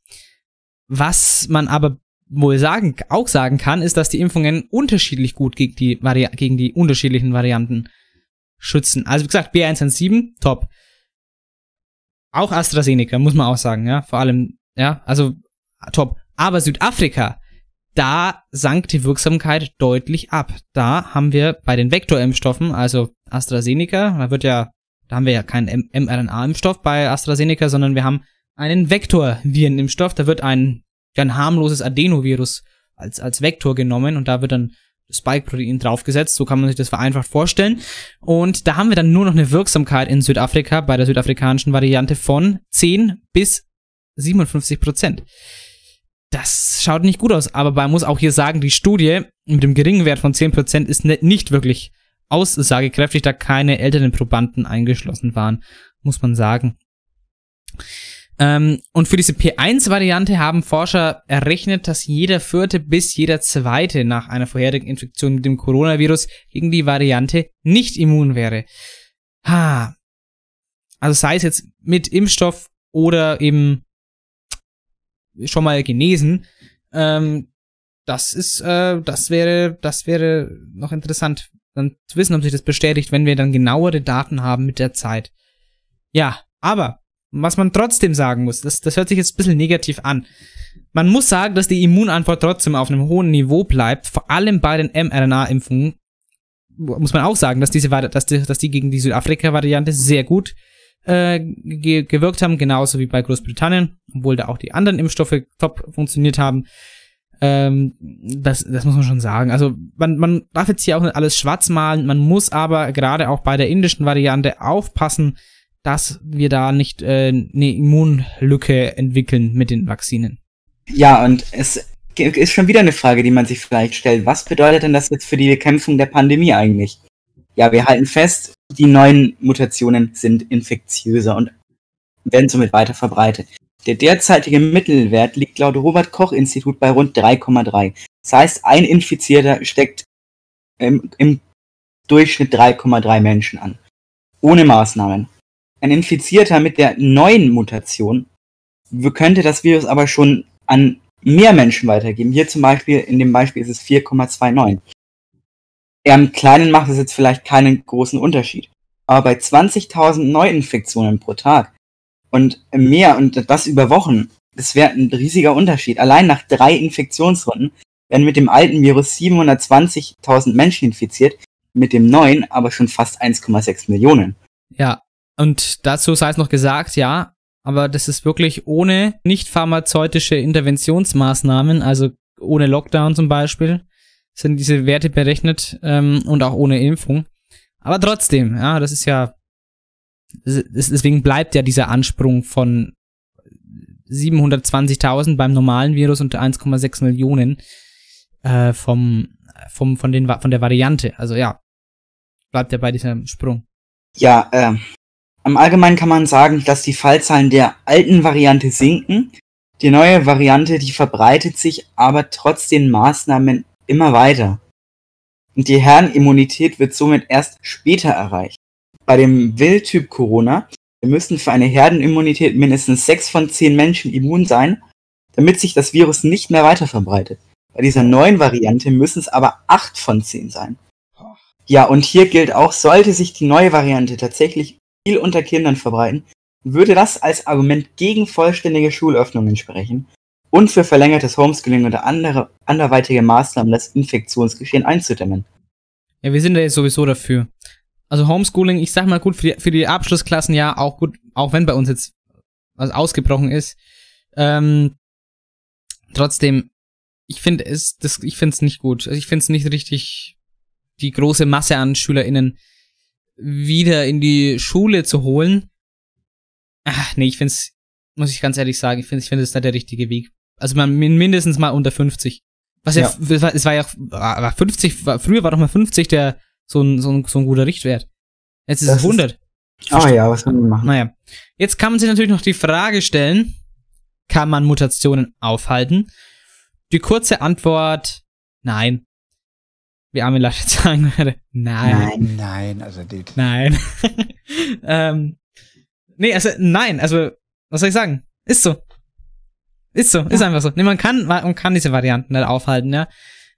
Was man aber wohl sagen, auch sagen kann, ist, dass die Impfungen unterschiedlich gut gegen die, Vari gegen die unterschiedlichen Varianten schützen. Also wie gesagt, B117, top. Auch AstraZeneca, muss man auch sagen, ja. Vor allem, ja, also top. Aber Südafrika, da sank die Wirksamkeit deutlich ab. Da haben wir bei den Vektorimpfstoffen, also AstraZeneca, da wird ja, da haben wir ja keinen mRNA-Impfstoff bei AstraZeneca, sondern wir haben einen Vektorvirenimpfstoff. Da wird ein, ein harmloses Adenovirus als, als Vektor genommen und da wird dann Spike-Protein draufgesetzt. So kann man sich das vereinfacht vorstellen. Und da haben wir dann nur noch eine Wirksamkeit in Südafrika bei der südafrikanischen Variante von 10 bis 57 Prozent. Das schaut nicht gut aus, aber man muss auch hier sagen, die Studie mit dem geringen Wert von 10 Prozent ist ne, nicht wirklich aussagekräftig, da keine älteren Probanden eingeschlossen waren, muss man sagen. Ähm, und für diese P1-Variante haben Forscher errechnet, dass jeder vierte bis jeder zweite nach einer vorherigen Infektion mit dem Coronavirus gegen die Variante nicht immun wäre. Ha. Also sei es jetzt mit Impfstoff oder eben schon mal genesen. Ähm, das ist, äh, das wäre, das wäre noch interessant, dann zu wissen, ob sich das bestätigt, wenn wir dann genauere Daten haben mit der Zeit. Ja, aber was man trotzdem sagen muss, das, das hört sich jetzt ein bisschen negativ an. Man muss sagen, dass die Immunantwort trotzdem auf einem hohen Niveau bleibt, vor allem bei den mRNA-Impfungen. Muss man auch sagen, dass diese dass die, dass die gegen die Südafrika-Variante sehr gut äh, ge gewirkt haben, genauso wie bei Großbritannien, obwohl da auch die anderen Impfstoffe top funktioniert haben. Ähm, das, das muss man schon sagen. Also man, man darf jetzt hier auch nicht alles schwarz malen, man muss aber gerade auch bei der indischen Variante aufpassen, dass wir da nicht äh, eine Immunlücke entwickeln mit den Vakzinen. Ja, und es ist schon wieder eine Frage, die man sich vielleicht stellt. Was bedeutet denn das jetzt für die Bekämpfung der Pandemie eigentlich? Ja, wir halten fest, die neuen Mutationen sind infektiöser und werden somit weiter verbreitet. Der derzeitige Mittelwert liegt laut Robert Koch Institut bei rund 3,3. Das heißt, ein Infizierter steckt im, im Durchschnitt 3,3 Menschen an. Ohne Maßnahmen. Ein Infizierter mit der neuen Mutation könnte das Virus aber schon an mehr Menschen weitergeben. Hier zum Beispiel, in dem Beispiel ist es 4,29. Im Kleinen macht es jetzt vielleicht keinen großen Unterschied. Aber bei 20.000 Neuinfektionen pro Tag und mehr und das über Wochen, das wäre ein riesiger Unterschied. Allein nach drei Infektionsrunden werden mit dem alten Virus 720.000 Menschen infiziert, mit dem neuen aber schon fast 1,6 Millionen. Ja, und dazu sei es noch gesagt, ja, aber das ist wirklich ohne nicht pharmazeutische Interventionsmaßnahmen, also ohne Lockdown zum Beispiel, sind diese Werte berechnet ähm, und auch ohne Impfung. Aber trotzdem, ja, das ist ja, deswegen bleibt ja dieser Ansprung von 720.000 beim normalen Virus und 1,6 Millionen äh, vom, vom, von, den, von der Variante. Also ja, bleibt ja bei diesem Sprung. Ja, äh, im Allgemeinen kann man sagen, dass die Fallzahlen der alten Variante sinken. Die neue Variante, die verbreitet sich aber trotz den Maßnahmen immer weiter. Und die Herdenimmunität wird somit erst später erreicht. Bei dem Wildtyp Corona müssten für eine Herdenimmunität mindestens sechs von zehn Menschen immun sein, damit sich das Virus nicht mehr weiter verbreitet. Bei dieser neuen Variante müssen es aber acht von zehn sein. Ja, und hier gilt auch, sollte sich die neue Variante tatsächlich viel unter Kindern verbreiten, würde das als Argument gegen vollständige Schulöffnungen sprechen und für verlängertes Homeschooling oder andere anderweitige Maßnahmen das Infektionsgeschehen einzudämmen. Ja, wir sind ja jetzt sowieso dafür. Also Homeschooling, ich sag mal gut, für die, für die Abschlussklassen ja auch gut, auch wenn bei uns jetzt was ausgebrochen ist. Ähm, trotzdem, ich finde es, das, ich finde es nicht gut. Also ich finde es nicht richtig, die große Masse an SchülerInnen wieder in die Schule zu holen. Ach, nee, ich finde es, muss ich ganz ehrlich sagen, ich finde, ich finde es nicht der richtige Weg. Also man mindestens mal unter 50. Was ja, ja es war ja war 50, war, früher war doch mal 50 der so ein, so ein, so ein guter Richtwert. Jetzt ist das es 100. Ah ja, was kann man machen? Naja. Jetzt kann man sich natürlich noch die Frage stellen, kann man Mutationen aufhalten? die kurze Antwort, nein. Wie Armin Laschet <laughs> sagen würde, nein. Nein, nein, also die, Nein. <laughs> ähm, nee, also nein, also was soll ich sagen? Ist so. Ist so, ist einfach so. Nee, man kann, man kann diese Varianten nicht aufhalten, ja.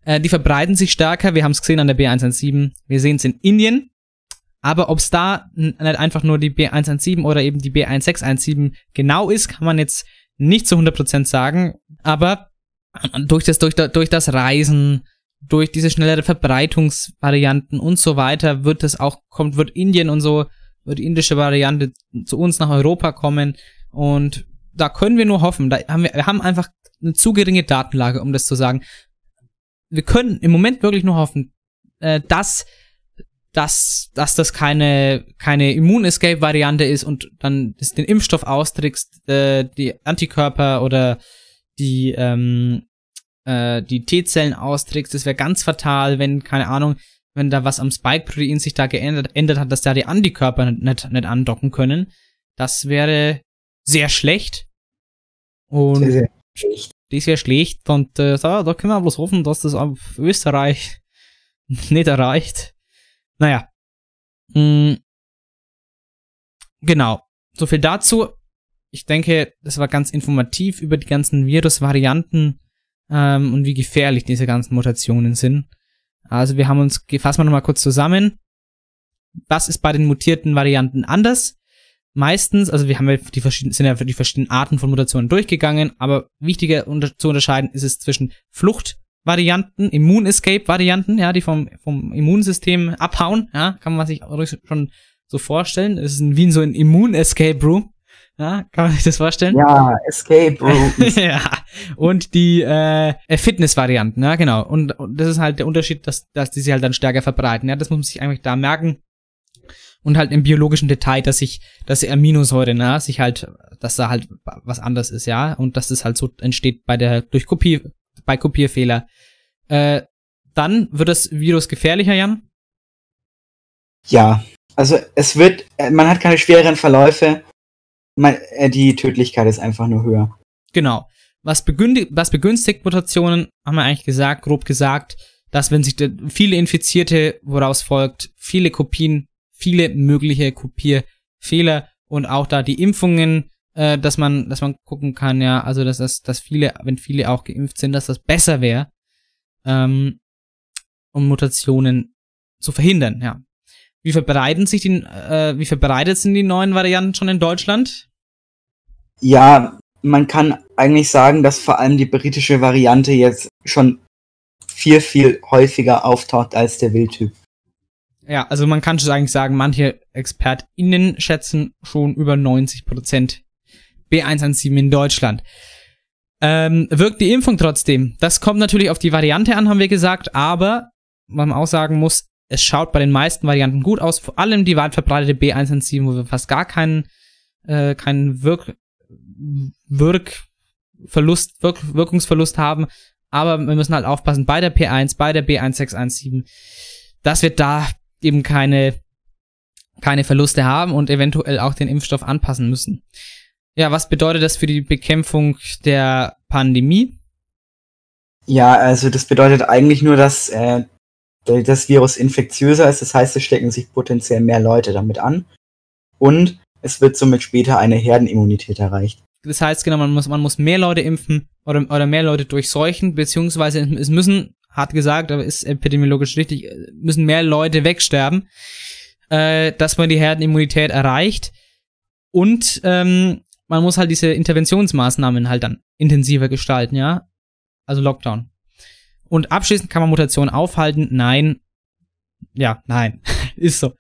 Äh, die verbreiten sich stärker, wir haben es gesehen an der B117, wir sehen es in Indien, aber ob es da nicht einfach nur die B117 oder eben die B1617 genau ist, kann man jetzt nicht zu 100% sagen, aber durch das, durch, durch das Reisen, durch diese schnellere Verbreitungsvarianten und so weiter wird es auch, kommt, wird Indien und so, wird die indische Variante zu uns nach Europa kommen. Und da können wir nur hoffen, da haben wir, wir haben einfach eine zu geringe Datenlage, um das zu sagen. Wir können im Moment wirklich nur hoffen, äh, dass, dass, dass das keine, keine Immun-Escape-Variante ist und dann den Impfstoff austrickst, äh, die Antikörper oder die, ähm, äh, die T-Zellen austrickst. Das wäre ganz fatal, wenn, keine Ahnung, wenn da was am Spike-Protein sich da geändert ändert hat, dass da die Antikörper nicht, nicht andocken können. Das wäre sehr schlecht. Und Sehr, sehr schlecht. Das wäre schlecht. Und äh, da, da können wir bloß hoffen, dass das auf Österreich <laughs> nicht erreicht. Naja. Mm, genau. So viel dazu. Ich denke, das war ganz informativ über die ganzen Virusvarianten ähm, und wie gefährlich diese ganzen Mutationen sind. Also wir haben uns, fassen wir nochmal kurz zusammen. Was ist bei den mutierten Varianten anders? Meistens, also wir haben ja die verschiedenen, sind ja die verschiedenen Arten von Mutationen durchgegangen, aber wichtiger unter, zu unterscheiden ist es zwischen Fluchtvarianten, Immun-Escape-Varianten, ja, die vom, vom Immunsystem abhauen, ja, kann man sich schon so vorstellen. Es ist ein, wie so ein Immun-Escape-Room, ja, kann man sich das vorstellen? Ja, Escape Rooms. <laughs> ja. Und die äh, Fitness-Varianten, ja, genau. Und, und das ist halt der Unterschied, dass, dass die sich halt dann stärker verbreiten. Ja, das muss man sich eigentlich da merken. Und halt im biologischen Detail, dass sich, dass die Aminosäure, ne, sich halt, dass da halt was anders ist, ja. Und dass das halt so entsteht bei der, durch Kopie, bei Kopierfehler. Äh, dann wird das Virus gefährlicher, Jan. Ja, also es wird, äh, man hat keine schwereren Verläufe, man, äh, die Tödlichkeit ist einfach nur höher. Genau. Was, begünstigt, was begünstigt Mutationen, haben wir eigentlich gesagt, grob gesagt, dass wenn sich viele Infizierte, woraus folgt, viele Kopien, viele mögliche Kopierfehler und auch da die Impfungen, äh, dass man, dass man gucken kann, ja, also dass das, dass viele, wenn viele auch geimpft sind, dass das besser wäre, ähm, um Mutationen zu verhindern, ja. Wie verbreiten sich die, äh, wie verbreitet sind die neuen Varianten schon in Deutschland? Ja, man kann eigentlich sagen, dass vor allem die britische Variante jetzt schon viel, viel häufiger auftaucht als der Wildtyp. Ja, also man kann schon eigentlich sagen, manche ExpertInnen schätzen schon über 90% B117 in Deutschland. Ähm, wirkt die Impfung trotzdem? Das kommt natürlich auf die Variante an, haben wir gesagt, aber man auch sagen muss, es schaut bei den meisten Varianten gut aus, vor allem die weit verbreitete B117, wo wir fast gar keinen, äh, keinen Wirk Wirkverlust, Wirk Wirkungsverlust haben. Aber wir müssen halt aufpassen, bei der P1, bei der B1617, dass wir da eben keine, keine Verluste haben und eventuell auch den Impfstoff anpassen müssen. Ja, was bedeutet das für die Bekämpfung der Pandemie? Ja, also das bedeutet eigentlich nur, dass äh, das Virus infektiöser ist. Das heißt, es stecken sich potenziell mehr Leute damit an. Und es wird somit später eine Herdenimmunität erreicht. Das heißt, genau, man muss, man muss mehr Leute impfen oder, oder mehr Leute durchseuchen, beziehungsweise es müssen, hart gesagt, aber ist epidemiologisch richtig, müssen mehr Leute wegsterben, äh, dass man die Herdenimmunität erreicht. Und ähm, man muss halt diese Interventionsmaßnahmen halt dann intensiver gestalten, ja. Also Lockdown. Und abschließend kann man Mutationen aufhalten? Nein. Ja, nein. <laughs> ist so.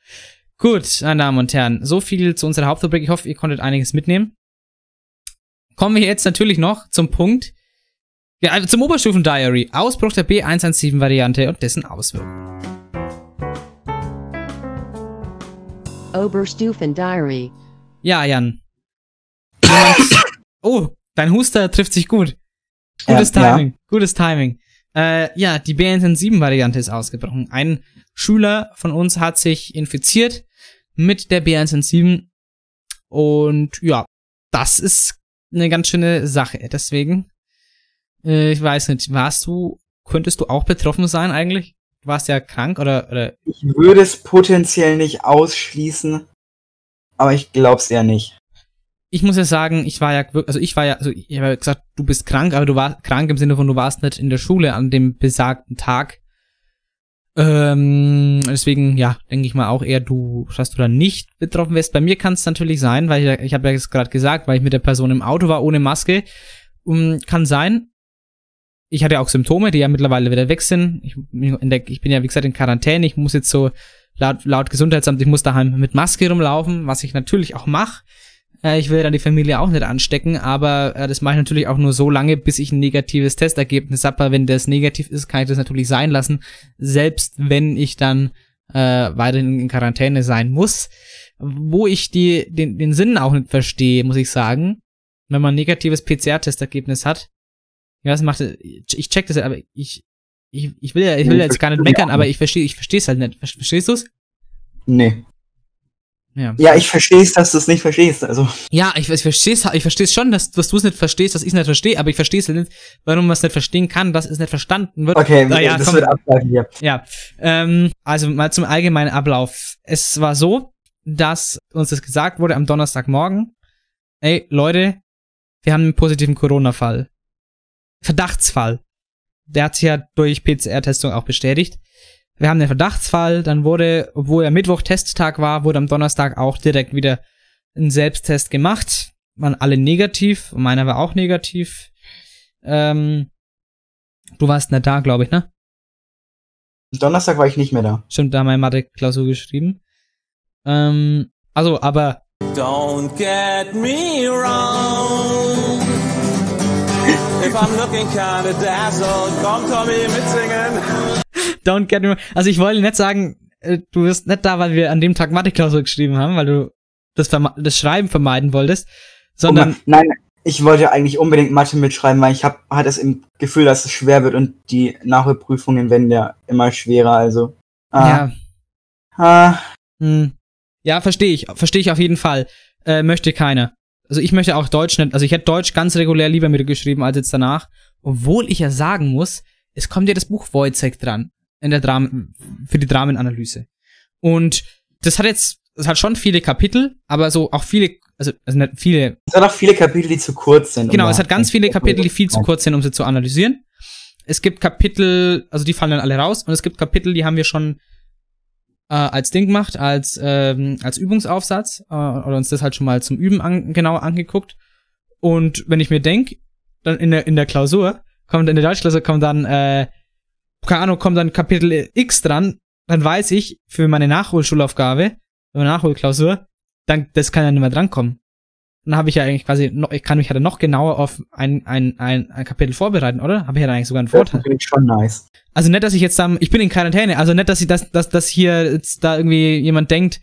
Gut, meine Damen und Herren, so viel zu unserer Hauptrubrik. Ich hoffe, ihr konntet einiges mitnehmen. Kommen wir jetzt natürlich noch zum Punkt, ja, also zum Oberstufen-Diary. Ausbruch der B117-Variante und dessen Auswirkungen. Oberstufen-Diary. Ja, Jan. Oh, dein Huster trifft sich gut. Gutes Ja, ja. Timing, gutes Timing. Äh, ja, die B117-Variante ist ausgebrochen. Ein Schüler von uns hat sich infiziert mit der B117 und ja, das ist eine ganz schöne Sache. Deswegen Äh, ich weiß nicht, warst du, könntest du auch betroffen sein eigentlich? Du warst ja krank oder, oder? Ich würde es potenziell nicht ausschließen, aber ich glaub's eher nicht. Ich muss ja sagen, ich war ja, also ich war ja, also ich habe ja gesagt, du bist krank, aber du warst krank im Sinne von, du warst nicht in der Schule an dem besagten Tag. Ähm, deswegen, ja, denke ich mal auch eher, du, dass du da nicht betroffen wirst. Bei mir kann es natürlich sein, weil ich, ja- ich habe ja jetzt gerade gesagt, weil ich mit der Person im Auto war ohne Maske. Um, kann sein. Ich hatte auch Symptome, die ja mittlerweile wieder weg sind. Ich, der, ich bin ja, wie gesagt, in Quarantäne. Ich muss jetzt so laut, laut Gesundheitsamt, ich muss daheim mit Maske rumlaufen, was ich natürlich auch mache. Äh, ich will dann die Familie auch nicht anstecken, aber äh, das mache ich natürlich auch nur so lange, bis ich ein negatives Testergebnis habe. Wenn das negativ ist, kann ich das natürlich sein lassen, selbst wenn ich dann äh, weiterhin in Quarantäne sein muss. Wo ich die, den, den Sinn auch nicht verstehe, muss ich sagen, wenn man ein negatives PCR-Testergebnis hat. Ja, das macht, ich check das, ja, aber ich, ich, ich will ja, ich will Nee, jetzt gar nicht meckern, aber ich verstehe, ich verstehe es halt nicht. Ver- Verstehst du's? Nee. Ja. Ja, ich verstehe es, dass du es nicht verstehst. Also, Ja, ich, ich verstehe ich verstehe schon, dass, dass du es nicht verstehst, dass ich es nicht verstehe, aber ich verstehe es halt nicht, warum man es nicht verstehen kann, dass es nicht verstanden wird. okay, Ah, ja, das komm. wird abgleichen hier. Ja, ähm, also mal zum allgemeinen Ablauf. Es war so, dass uns das gesagt wurde am Donnerstagmorgen. Ey, Leute, wir haben einen positiven Corona-Fall. Verdachtsfall. Der hat sich ja durch PCR-Testung auch bestätigt. Wir haben den Verdachtsfall, dann wurde, obwohl ja Mittwoch Testtag war, wurde am Donnerstag auch direkt wieder ein Selbsttest gemacht. Waren alle negativ, meiner war auch negativ. Ähm, du warst nicht da, glaube ich, ne? Donnerstag war ich nicht mehr da. Stimmt, da haben wir Mathe-Klausur geschrieben. Ähm, also, aber Don't get me wrong. If I'm looking kinda dazzled, komm Tommy mitsingen. don't get me. Also ich wollte nicht sagen, äh, du wirst nicht da, weil wir an dem Tag Mathe-Klausur geschrieben haben, weil du das, das Schreiben vermeiden wolltest, sondern mal, nein, ich wollte eigentlich unbedingt Mathe mitschreiben, weil ich habe hatte im Gefühl, dass es schwer wird und die Nachholprüfungen werden ja immer schwerer. Also. Ah, ja, Ah, hm, ja, verstehe ich, verstehe ich auf jeden Fall. Äh, möchte keiner. Also ich möchte auch Deutsch nicht, also ich hätte Deutsch ganz regulär lieber mitgeschrieben als jetzt danach, obwohl ich ja sagen muss, es kommt ja das Buch Wojciech dran in der Dramen für die Dramenanalyse. Und das hat jetzt, es hat schon viele Kapitel, aber so auch viele, also, also nicht viele, es hat auch viele Kapitel, die zu kurz sind. um Genau, da es hat ganz viele Kapitel, die viel zu kurz sind, um sie zu analysieren. Es gibt Kapitel, also die fallen dann alle raus, und es gibt Kapitel, die haben wir schon äh, als Ding gemacht, als, ähm, als Übungsaufsatz, äh, oder uns das halt schon mal zum Üben an, genau angeguckt. Und wenn ich mir denk, dann in der, in der Klausur, kommt in der Deutschklausur kommt dann, äh, keine Ahnung, kommt dann Kapitel X dran, dann weiß ich für meine Nachholschulaufgabe, meine Nachholklausur, dann, das kann ja nicht mehr drankommen dann habe ich ja eigentlich quasi noch, ich kann mich ja dann noch genauer auf ein, ein, ein, ein Kapitel vorbereiten, oder? Habe ich ja dann eigentlich sogar einen Das ist Vorteil. schon nice. Also nicht, dass ich jetzt dann, ich bin in Quarantäne, also nicht, dass ich das, dass, dass hier jetzt da irgendwie jemand denkt,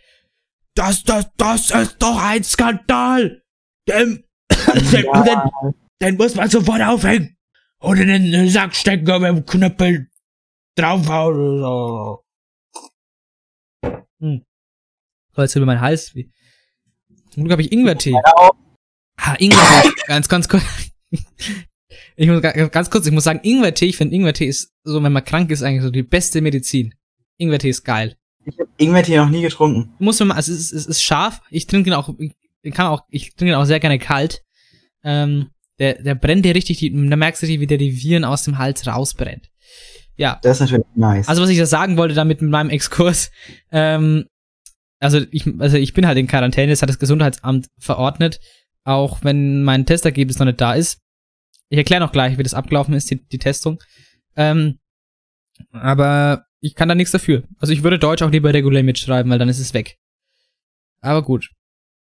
das, das, das ist doch ein Skandal! Den, <laughs> den, den, den muss man sofort aufhängen und in den Sack stecken und mit dem Knüppel draufhauen oder so. Hm. So, jetzt über meinen Hals. Wie. Zum Glück habe ich Ingwertee. Ah, Ingwertee. <laughs> ganz, ganz kurz. Ich muss ga- ganz kurz, ich muss sagen, Ingwertee, ich finde Ingwertee ist so, wenn man krank ist, eigentlich so die beste Medizin. Ingwertee ist geil. Ich habe Ingwertee noch nie getrunken. Muss man mal, also es ist, es ist scharf. Ich trinke ihn auch, ich kann auch, ich trinke ihn auch sehr gerne kalt. Ähm, der, der brennt dir richtig, die, da merkst du richtig, wie der die Viren aus dem Hals rausbrennt. Ja. Das ist natürlich nice. Also was ich da sagen wollte damit mit meinem Exkurs, ähm, also ich, also ich bin halt in Quarantäne, das hat das Gesundheitsamt verordnet, auch wenn mein Testergebnis noch nicht da ist. Ich erkläre noch gleich, wie das abgelaufen ist, die, die Testung. Ähm, aber ich kann da nichts dafür. Also ich würde Deutsch auch lieber regulär mitschreiben, weil dann ist es weg. Aber gut.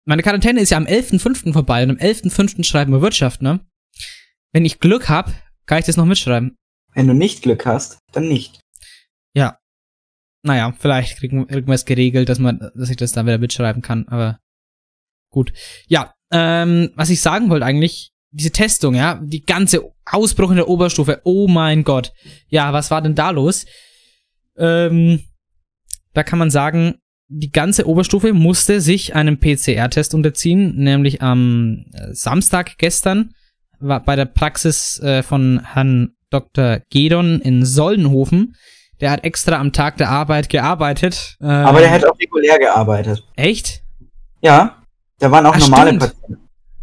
Meine Quarantäne ist ja am 11.05. vorbei und am 11.05. schreiben wir Wirtschaft, ne? Wenn ich Glück hab, kann ich das noch mitschreiben. Wenn du nicht Glück hast, dann nicht. Ja. Naja, vielleicht kriegen, kriegen wir es geregelt, dass man, dass ich das dann wieder mitschreiben kann, aber gut. Ja, ähm, was ich sagen wollte eigentlich, diese Testung, ja, die ganze Ausbruch in der Oberstufe, oh mein Gott. Ja, was war denn da los? Ähm, da kann man sagen, die ganze Oberstufe musste sich einem PCR-Test unterziehen, nämlich am äh, Samstag gestern war bei der Praxis äh, von Herrn Dr. Gedon in Soldenhofen. Der hat extra am Tag der Arbeit gearbeitet. Ähm, Aber der hat auch regulär gearbeitet. Echt? Ja, da waren auch Ah, normale stimmt. Patienten.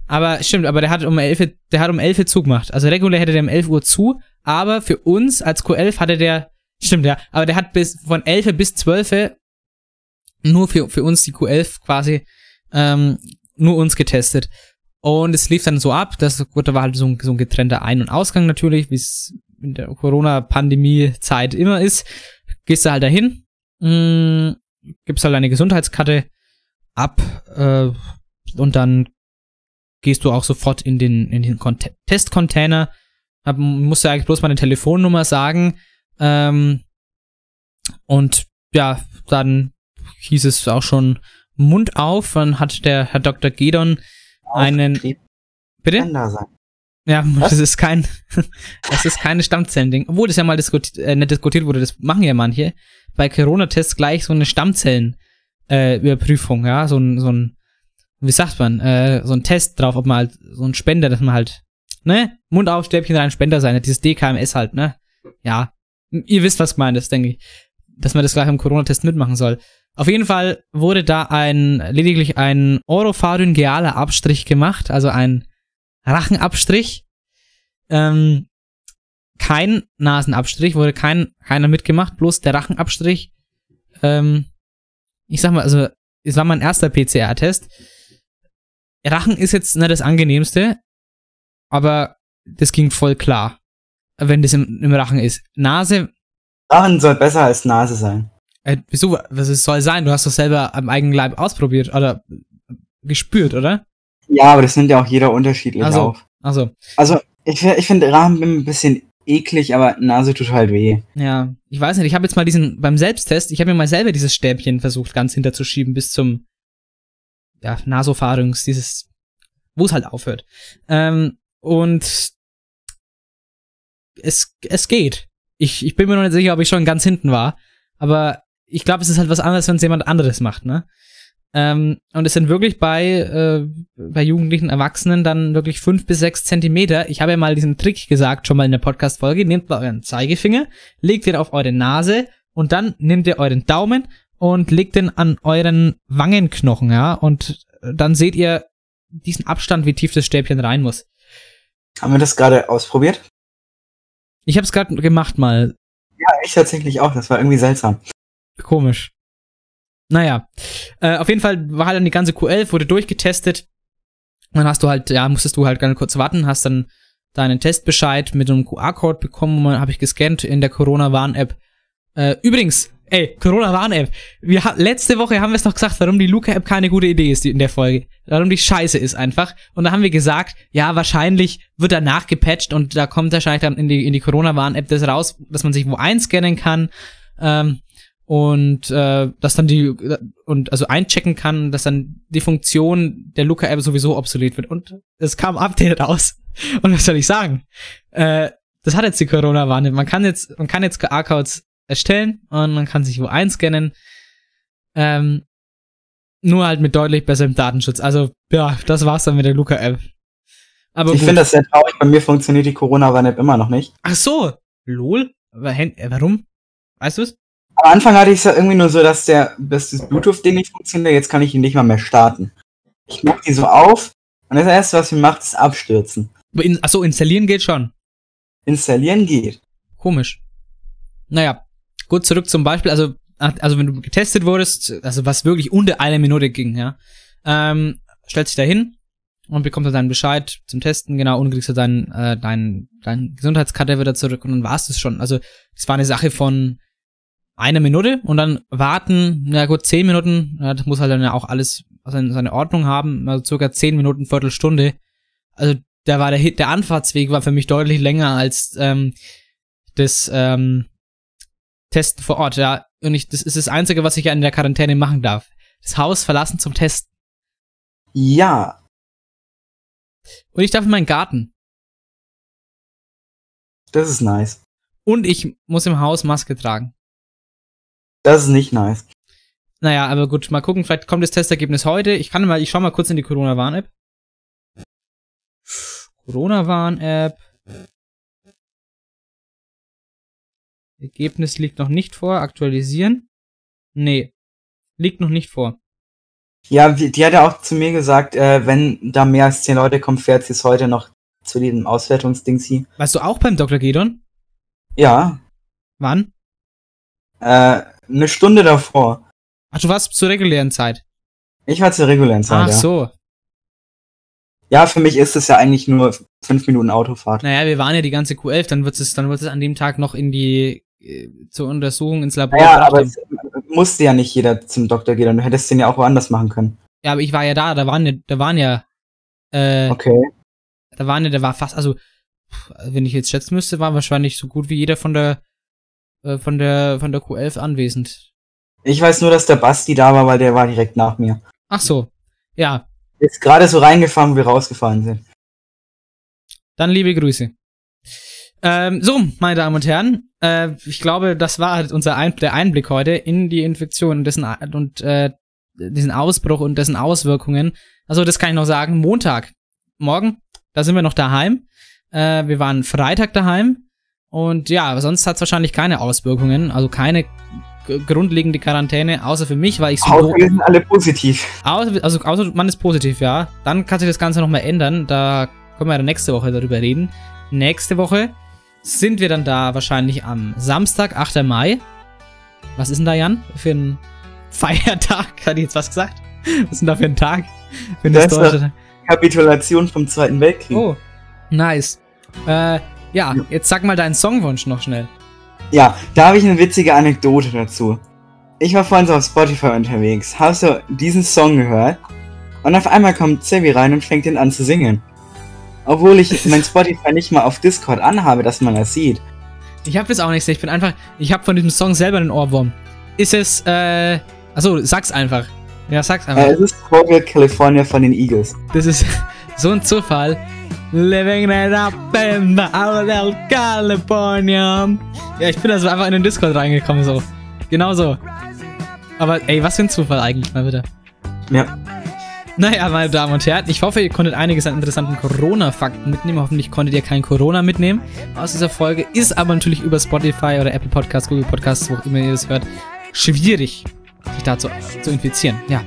Aber stimmt, aber der hat um 11, Uhr- der hat um 11 Uhr zugemacht. Also regulär hätte der um 11 Uhr zu, aber für uns als Q11 hatte der, stimmt ja, aber der hat bis von 11 Uhr bis 12 Uhr nur für, für uns die Q11 quasi, ähm, nur uns getestet. Und es lief dann so ab, das gut, da war halt so ein, so ein getrennter Ein- und Ausgang natürlich, wie es in der Corona-Pandemie-Zeit immer ist. Gehst du halt dahin, mh, gibst halt deine Gesundheitskarte ab äh, und dann gehst du auch sofort in den, in den Cont- Testcontainer. Hab, musst du eigentlich bloß mal eine Telefonnummer sagen. Ähm, und ja, dann hieß es auch schon Mund auf. Dann hat der Herr Dr. Gedon einen. Bitte? Kann da sein. Ja, <laughs> das ist kein, <laughs> das ist keine Stammzellending. Obwohl das ja mal diskut, äh, nicht diskutiert wurde, das machen ja manche. Bei Corona-Tests gleich so eine Stammzellen, äh, ja, so ein, so ein, wie sagt man, äh, so ein Test drauf, ob man halt, so ein Spender, dass man halt, ne, Mund auf, Stäbchen rein, Spender sein, dieses DKMS halt, ne. Ja, ihr wisst, was gemeint ist, denke ich. Dass man das gleich im Corona-Test mitmachen soll. Auf jeden Fall wurde da ein, lediglich ein oropharyngealer Abstrich gemacht, also ein Rachenabstrich. Ähm, kein Nasenabstrich, wurde kein, keiner mitgemacht, bloß der Rachenabstrich. Ähm, ich sag mal, also, es war mein erster PCR-Test. Rachen ist jetzt nicht das angenehmste, aber das ging voll klar, wenn das im, im Rachen ist. Nase, Rachen soll besser als Nase sein. äh, wieso, was es soll sein? Du hast doch selber am eigenen Leib ausprobiert oder gespürt, oder? Ja, aber das nimmt ja auch jeder unterschiedlich Also, auf. also, Also, ich, ich finde Rachen ein bisschen eklig, aber Nase tut halt weh. Ja, ich weiß nicht, ich habe jetzt mal diesen, beim Selbsttest, ich habe mir mal selber dieses Stäbchen versucht, ganz hinterzuschieben bis zum, ja, Nasopharynx, dieses, wo es halt aufhört. Ähm, und es, es geht. Ich, ich bin mir noch nicht sicher, ob ich schon ganz hinten war, aber ich glaube, es ist halt was anderes, wenn es jemand anderes macht, ne? Ähm, und es sind wirklich bei, äh, bei jugendlichen Erwachsenen dann wirklich fünf bis sechs Zentimeter. Ich habe ja mal diesen Trick gesagt, schon mal in der Podcast-Folge. Nehmt mal euren Zeigefinger, legt den auf eure Nase und dann nehmt ihr euren Daumen und legt den an euren Wangenknochen, ja. Und dann seht ihr diesen Abstand, wie tief das Stäbchen rein muss. Haben wir das gerade ausprobiert? Ich habe es gerade gemacht mal. Ja, ich tatsächlich auch. Das war irgendwie seltsam. Komisch. Naja, äh, auf jeden Fall war halt dann die ganze Q11, wurde durchgetestet. Dann hast du halt, ja, musstest du halt ganz kurz warten, hast dann deinen Testbescheid mit einem QR-Code bekommen, habe ich gescannt in der Corona-Warn-App. Äh, übrigens, ey, Corona-Warn-App. Wir letzte Woche haben wir es noch gesagt, warum die Luca-App keine gute Idee ist die in der Folge. Warum die scheiße ist einfach. Und da haben wir gesagt, ja, wahrscheinlich wird danach gepatcht und da kommt wahrscheinlich dann in die, in die Corona-Warn-App das raus, dass man sich wo einscannen kann. Ähm, und äh, dass dann die und also einchecken kann, dass dann die Funktion der Luca App sowieso obsolet wird und es kam Update raus <laughs> und was soll ich sagen? Äh, das hat jetzt die Corona Warn. Man kann jetzt man kann jetzt QR-Codes erstellen und man kann sich wo einscannen. Ähm, nur halt mit deutlich besserem Datenschutz. Also ja, das war's dann mit der Luca App. Aber ich finde das sehr traurig. Bei mir funktioniert die Corona-Warn-App immer noch nicht. Ach so, lol. Äh, warum? Weißt du's? Am Anfang hatte ich es ja irgendwie nur so, dass der, dass das Bluetooth-Ding nicht funktioniert. Jetzt kann ich ihn nicht mal mehr starten. Ich mach die so auf und das erste, was sie macht, ist abstürzen. In, achso, installieren geht schon. Installieren geht. Komisch. Naja, gut, zurück zum Beispiel. Also, also wenn du getestet wurdest, also was wirklich unter einer Minute ging, ja, ähm, stellst dich da hin und bekommst dann deinen Bescheid zum Testen, genau, und kriegst du dein, äh, dein, dein Gesundheitskarte wieder zurück und dann war's das schon. Also, es war eine Sache von einer Minute und dann warten, na gut, zehn Minuten, das muss halt dann ja auch alles seine, seine Ordnung haben, also circa zehn Minuten, Viertelstunde. Also, da war der Hit, der Anfahrtsweg war für mich deutlich länger als ähm, das ähm, Testen vor Ort, ja. Und ich, das ist das Einzige, was ich ja in der Quarantäne machen darf. Das Haus verlassen zum Testen. Ja. Und ich darf in meinen Garten. Das ist nice. Und ich muss im Haus Maske tragen. Das ist nicht nice. Naja, aber gut, mal gucken, vielleicht kommt das Testergebnis heute. Ich kann mal, ich schau mal kurz in die Corona-Warn-App. Corona-Warn-App. Ergebnis liegt noch nicht vor. Aktualisieren. Nee. Liegt noch nicht vor. Ja, die hat ja auch zu mir gesagt, äh, wenn da mehr als zehn Leute kommen, fährt sie es heute noch zu diesem Auswertungsding sie. Warst du auch beim Dr. Gedon? Ja, Wann? äh, eine Stunde davor. Ach, du warst zur regulären Zeit. Ich war zur regulären Zeit, Ach ja. so. Ja, für mich ist es ja eigentlich nur fünf Minuten Autofahrt. Naja, wir waren ja die ganze Q11, dann wird es, dann wird es an dem Tag noch in die, äh, zur Untersuchung ins Labor Ja, gebracht aber es musste ja nicht jeder zum Doktor gehen. Du hättest den ja auch woanders machen können. Ja, aber ich war ja da, da waren ja, da waren ja, äh, Okay. da waren ja, da war fast, also, wenn ich jetzt schätzen müsste, war wahrscheinlich so gut wie jeder von der, äh, von der, von der Q11 anwesend. Ich weiß nur, dass der Basti da war, weil der war direkt nach mir. Ach so. Ja, Ist gerade so reingefahren, wo wir rausgefahren sind. dann liebe Grüße. Ähm, so, meine Damen und Herren, äh, ich glaube, das war unser Ein der Einblick heute in die Infektion und dessen und äh, diesen Ausbruch und dessen Auswirkungen. Also das kann ich noch sagen. Montag, morgen, da sind wir noch daheim. Äh, wir waren Freitag daheim und ja, sonst hat es wahrscheinlich keine Auswirkungen, also keine grundlegende Quarantäne, außer für mich, weil ich so Außer wir sind alle positiv. Außer, also, außer man ist positiv, ja. Dann kann sich das Ganze nochmal ändern. Da können wir dann nächste Woche darüber reden. Nächste Woche sind wir dann da wahrscheinlich am Samstag, 8. Mai. Was ist denn da, Jan? Für ein Feiertag? <laughs> Hat ich jetzt was gesagt? Was ist denn da für ein Tag? Für Das ist? Kapitulation vom Zweiten Weltkrieg. Oh, nice. Äh, ja, jetzt sag mal deinen Songwunsch noch schnell. Ja, da habe ich eine witzige Anekdote dazu. Ich war vorhin so auf Spotify unterwegs, habe so diesen Song gehört und auf einmal kommt Sevi rein und fängt ihn an zu singen. Obwohl ich <laughs> mein Spotify nicht mal auf Discord anhabe, dass man das sieht. Ich habe jetzt auch nichts, ich bin einfach, ich habe von diesem Song selber einen Ohrwurm. Ist es, äh, achso, sag's einfach. Ja, sag's einfach. Äh, es ist Hotel California von den Eagles. Das ist <laughs> so ein Zufall. Living it up in the Hotel California. Ja, ich bin also einfach in den Discord reingekommen, so. Genau so. Aber ey, was für ein Zufall eigentlich mal wieder. Ja. Naja, meine Damen und Herren, ich hoffe, ihr konntet einiges an interessanten Corona-Fakten mitnehmen. Hoffentlich konntet ihr kein Corona mitnehmen aus dieser Folge. Ist aber natürlich über Spotify oder Apple Podcasts, Google Podcasts, wo auch immer ihr das hört, schwierig, sich da zu, zu infizieren. Ja.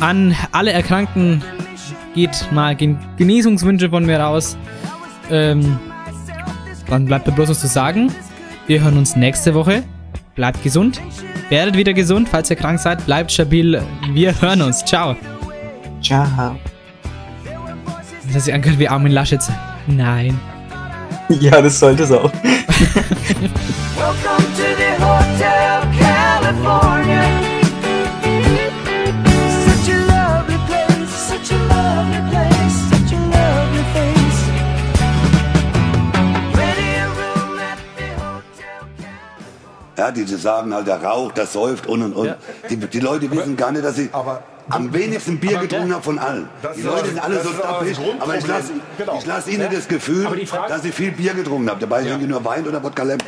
An alle Erkrankten geht mal Gen Genesungswünsche von mir raus. Ähm, dann bleibt mir bloß noch zu sagen, wir hören uns nächste Woche. Bleibt gesund. Werdet wieder gesund, falls ihr krank seid. Bleibt stabil. Wir hören uns. Ciao. Ciao. Das sich angehört wie Armin Laschet. Nein. <laughs> Ja, das sollte es auch. <laughs> Welcome to the Hotel California. Ja, die sagen halt, der raucht, der säuft und und und. Die, die Leute wissen gar nicht, dass sie am wenigsten Bier getrunken haben von allen. Die Leute sind alle so ist aber aber ich lasse Genau. lass ihnen Ja. das Gefühl, Aber die Frage- dass sie viel Bier getrunken haben. Dabei trinken die nur Wein oder Wodka Lemon.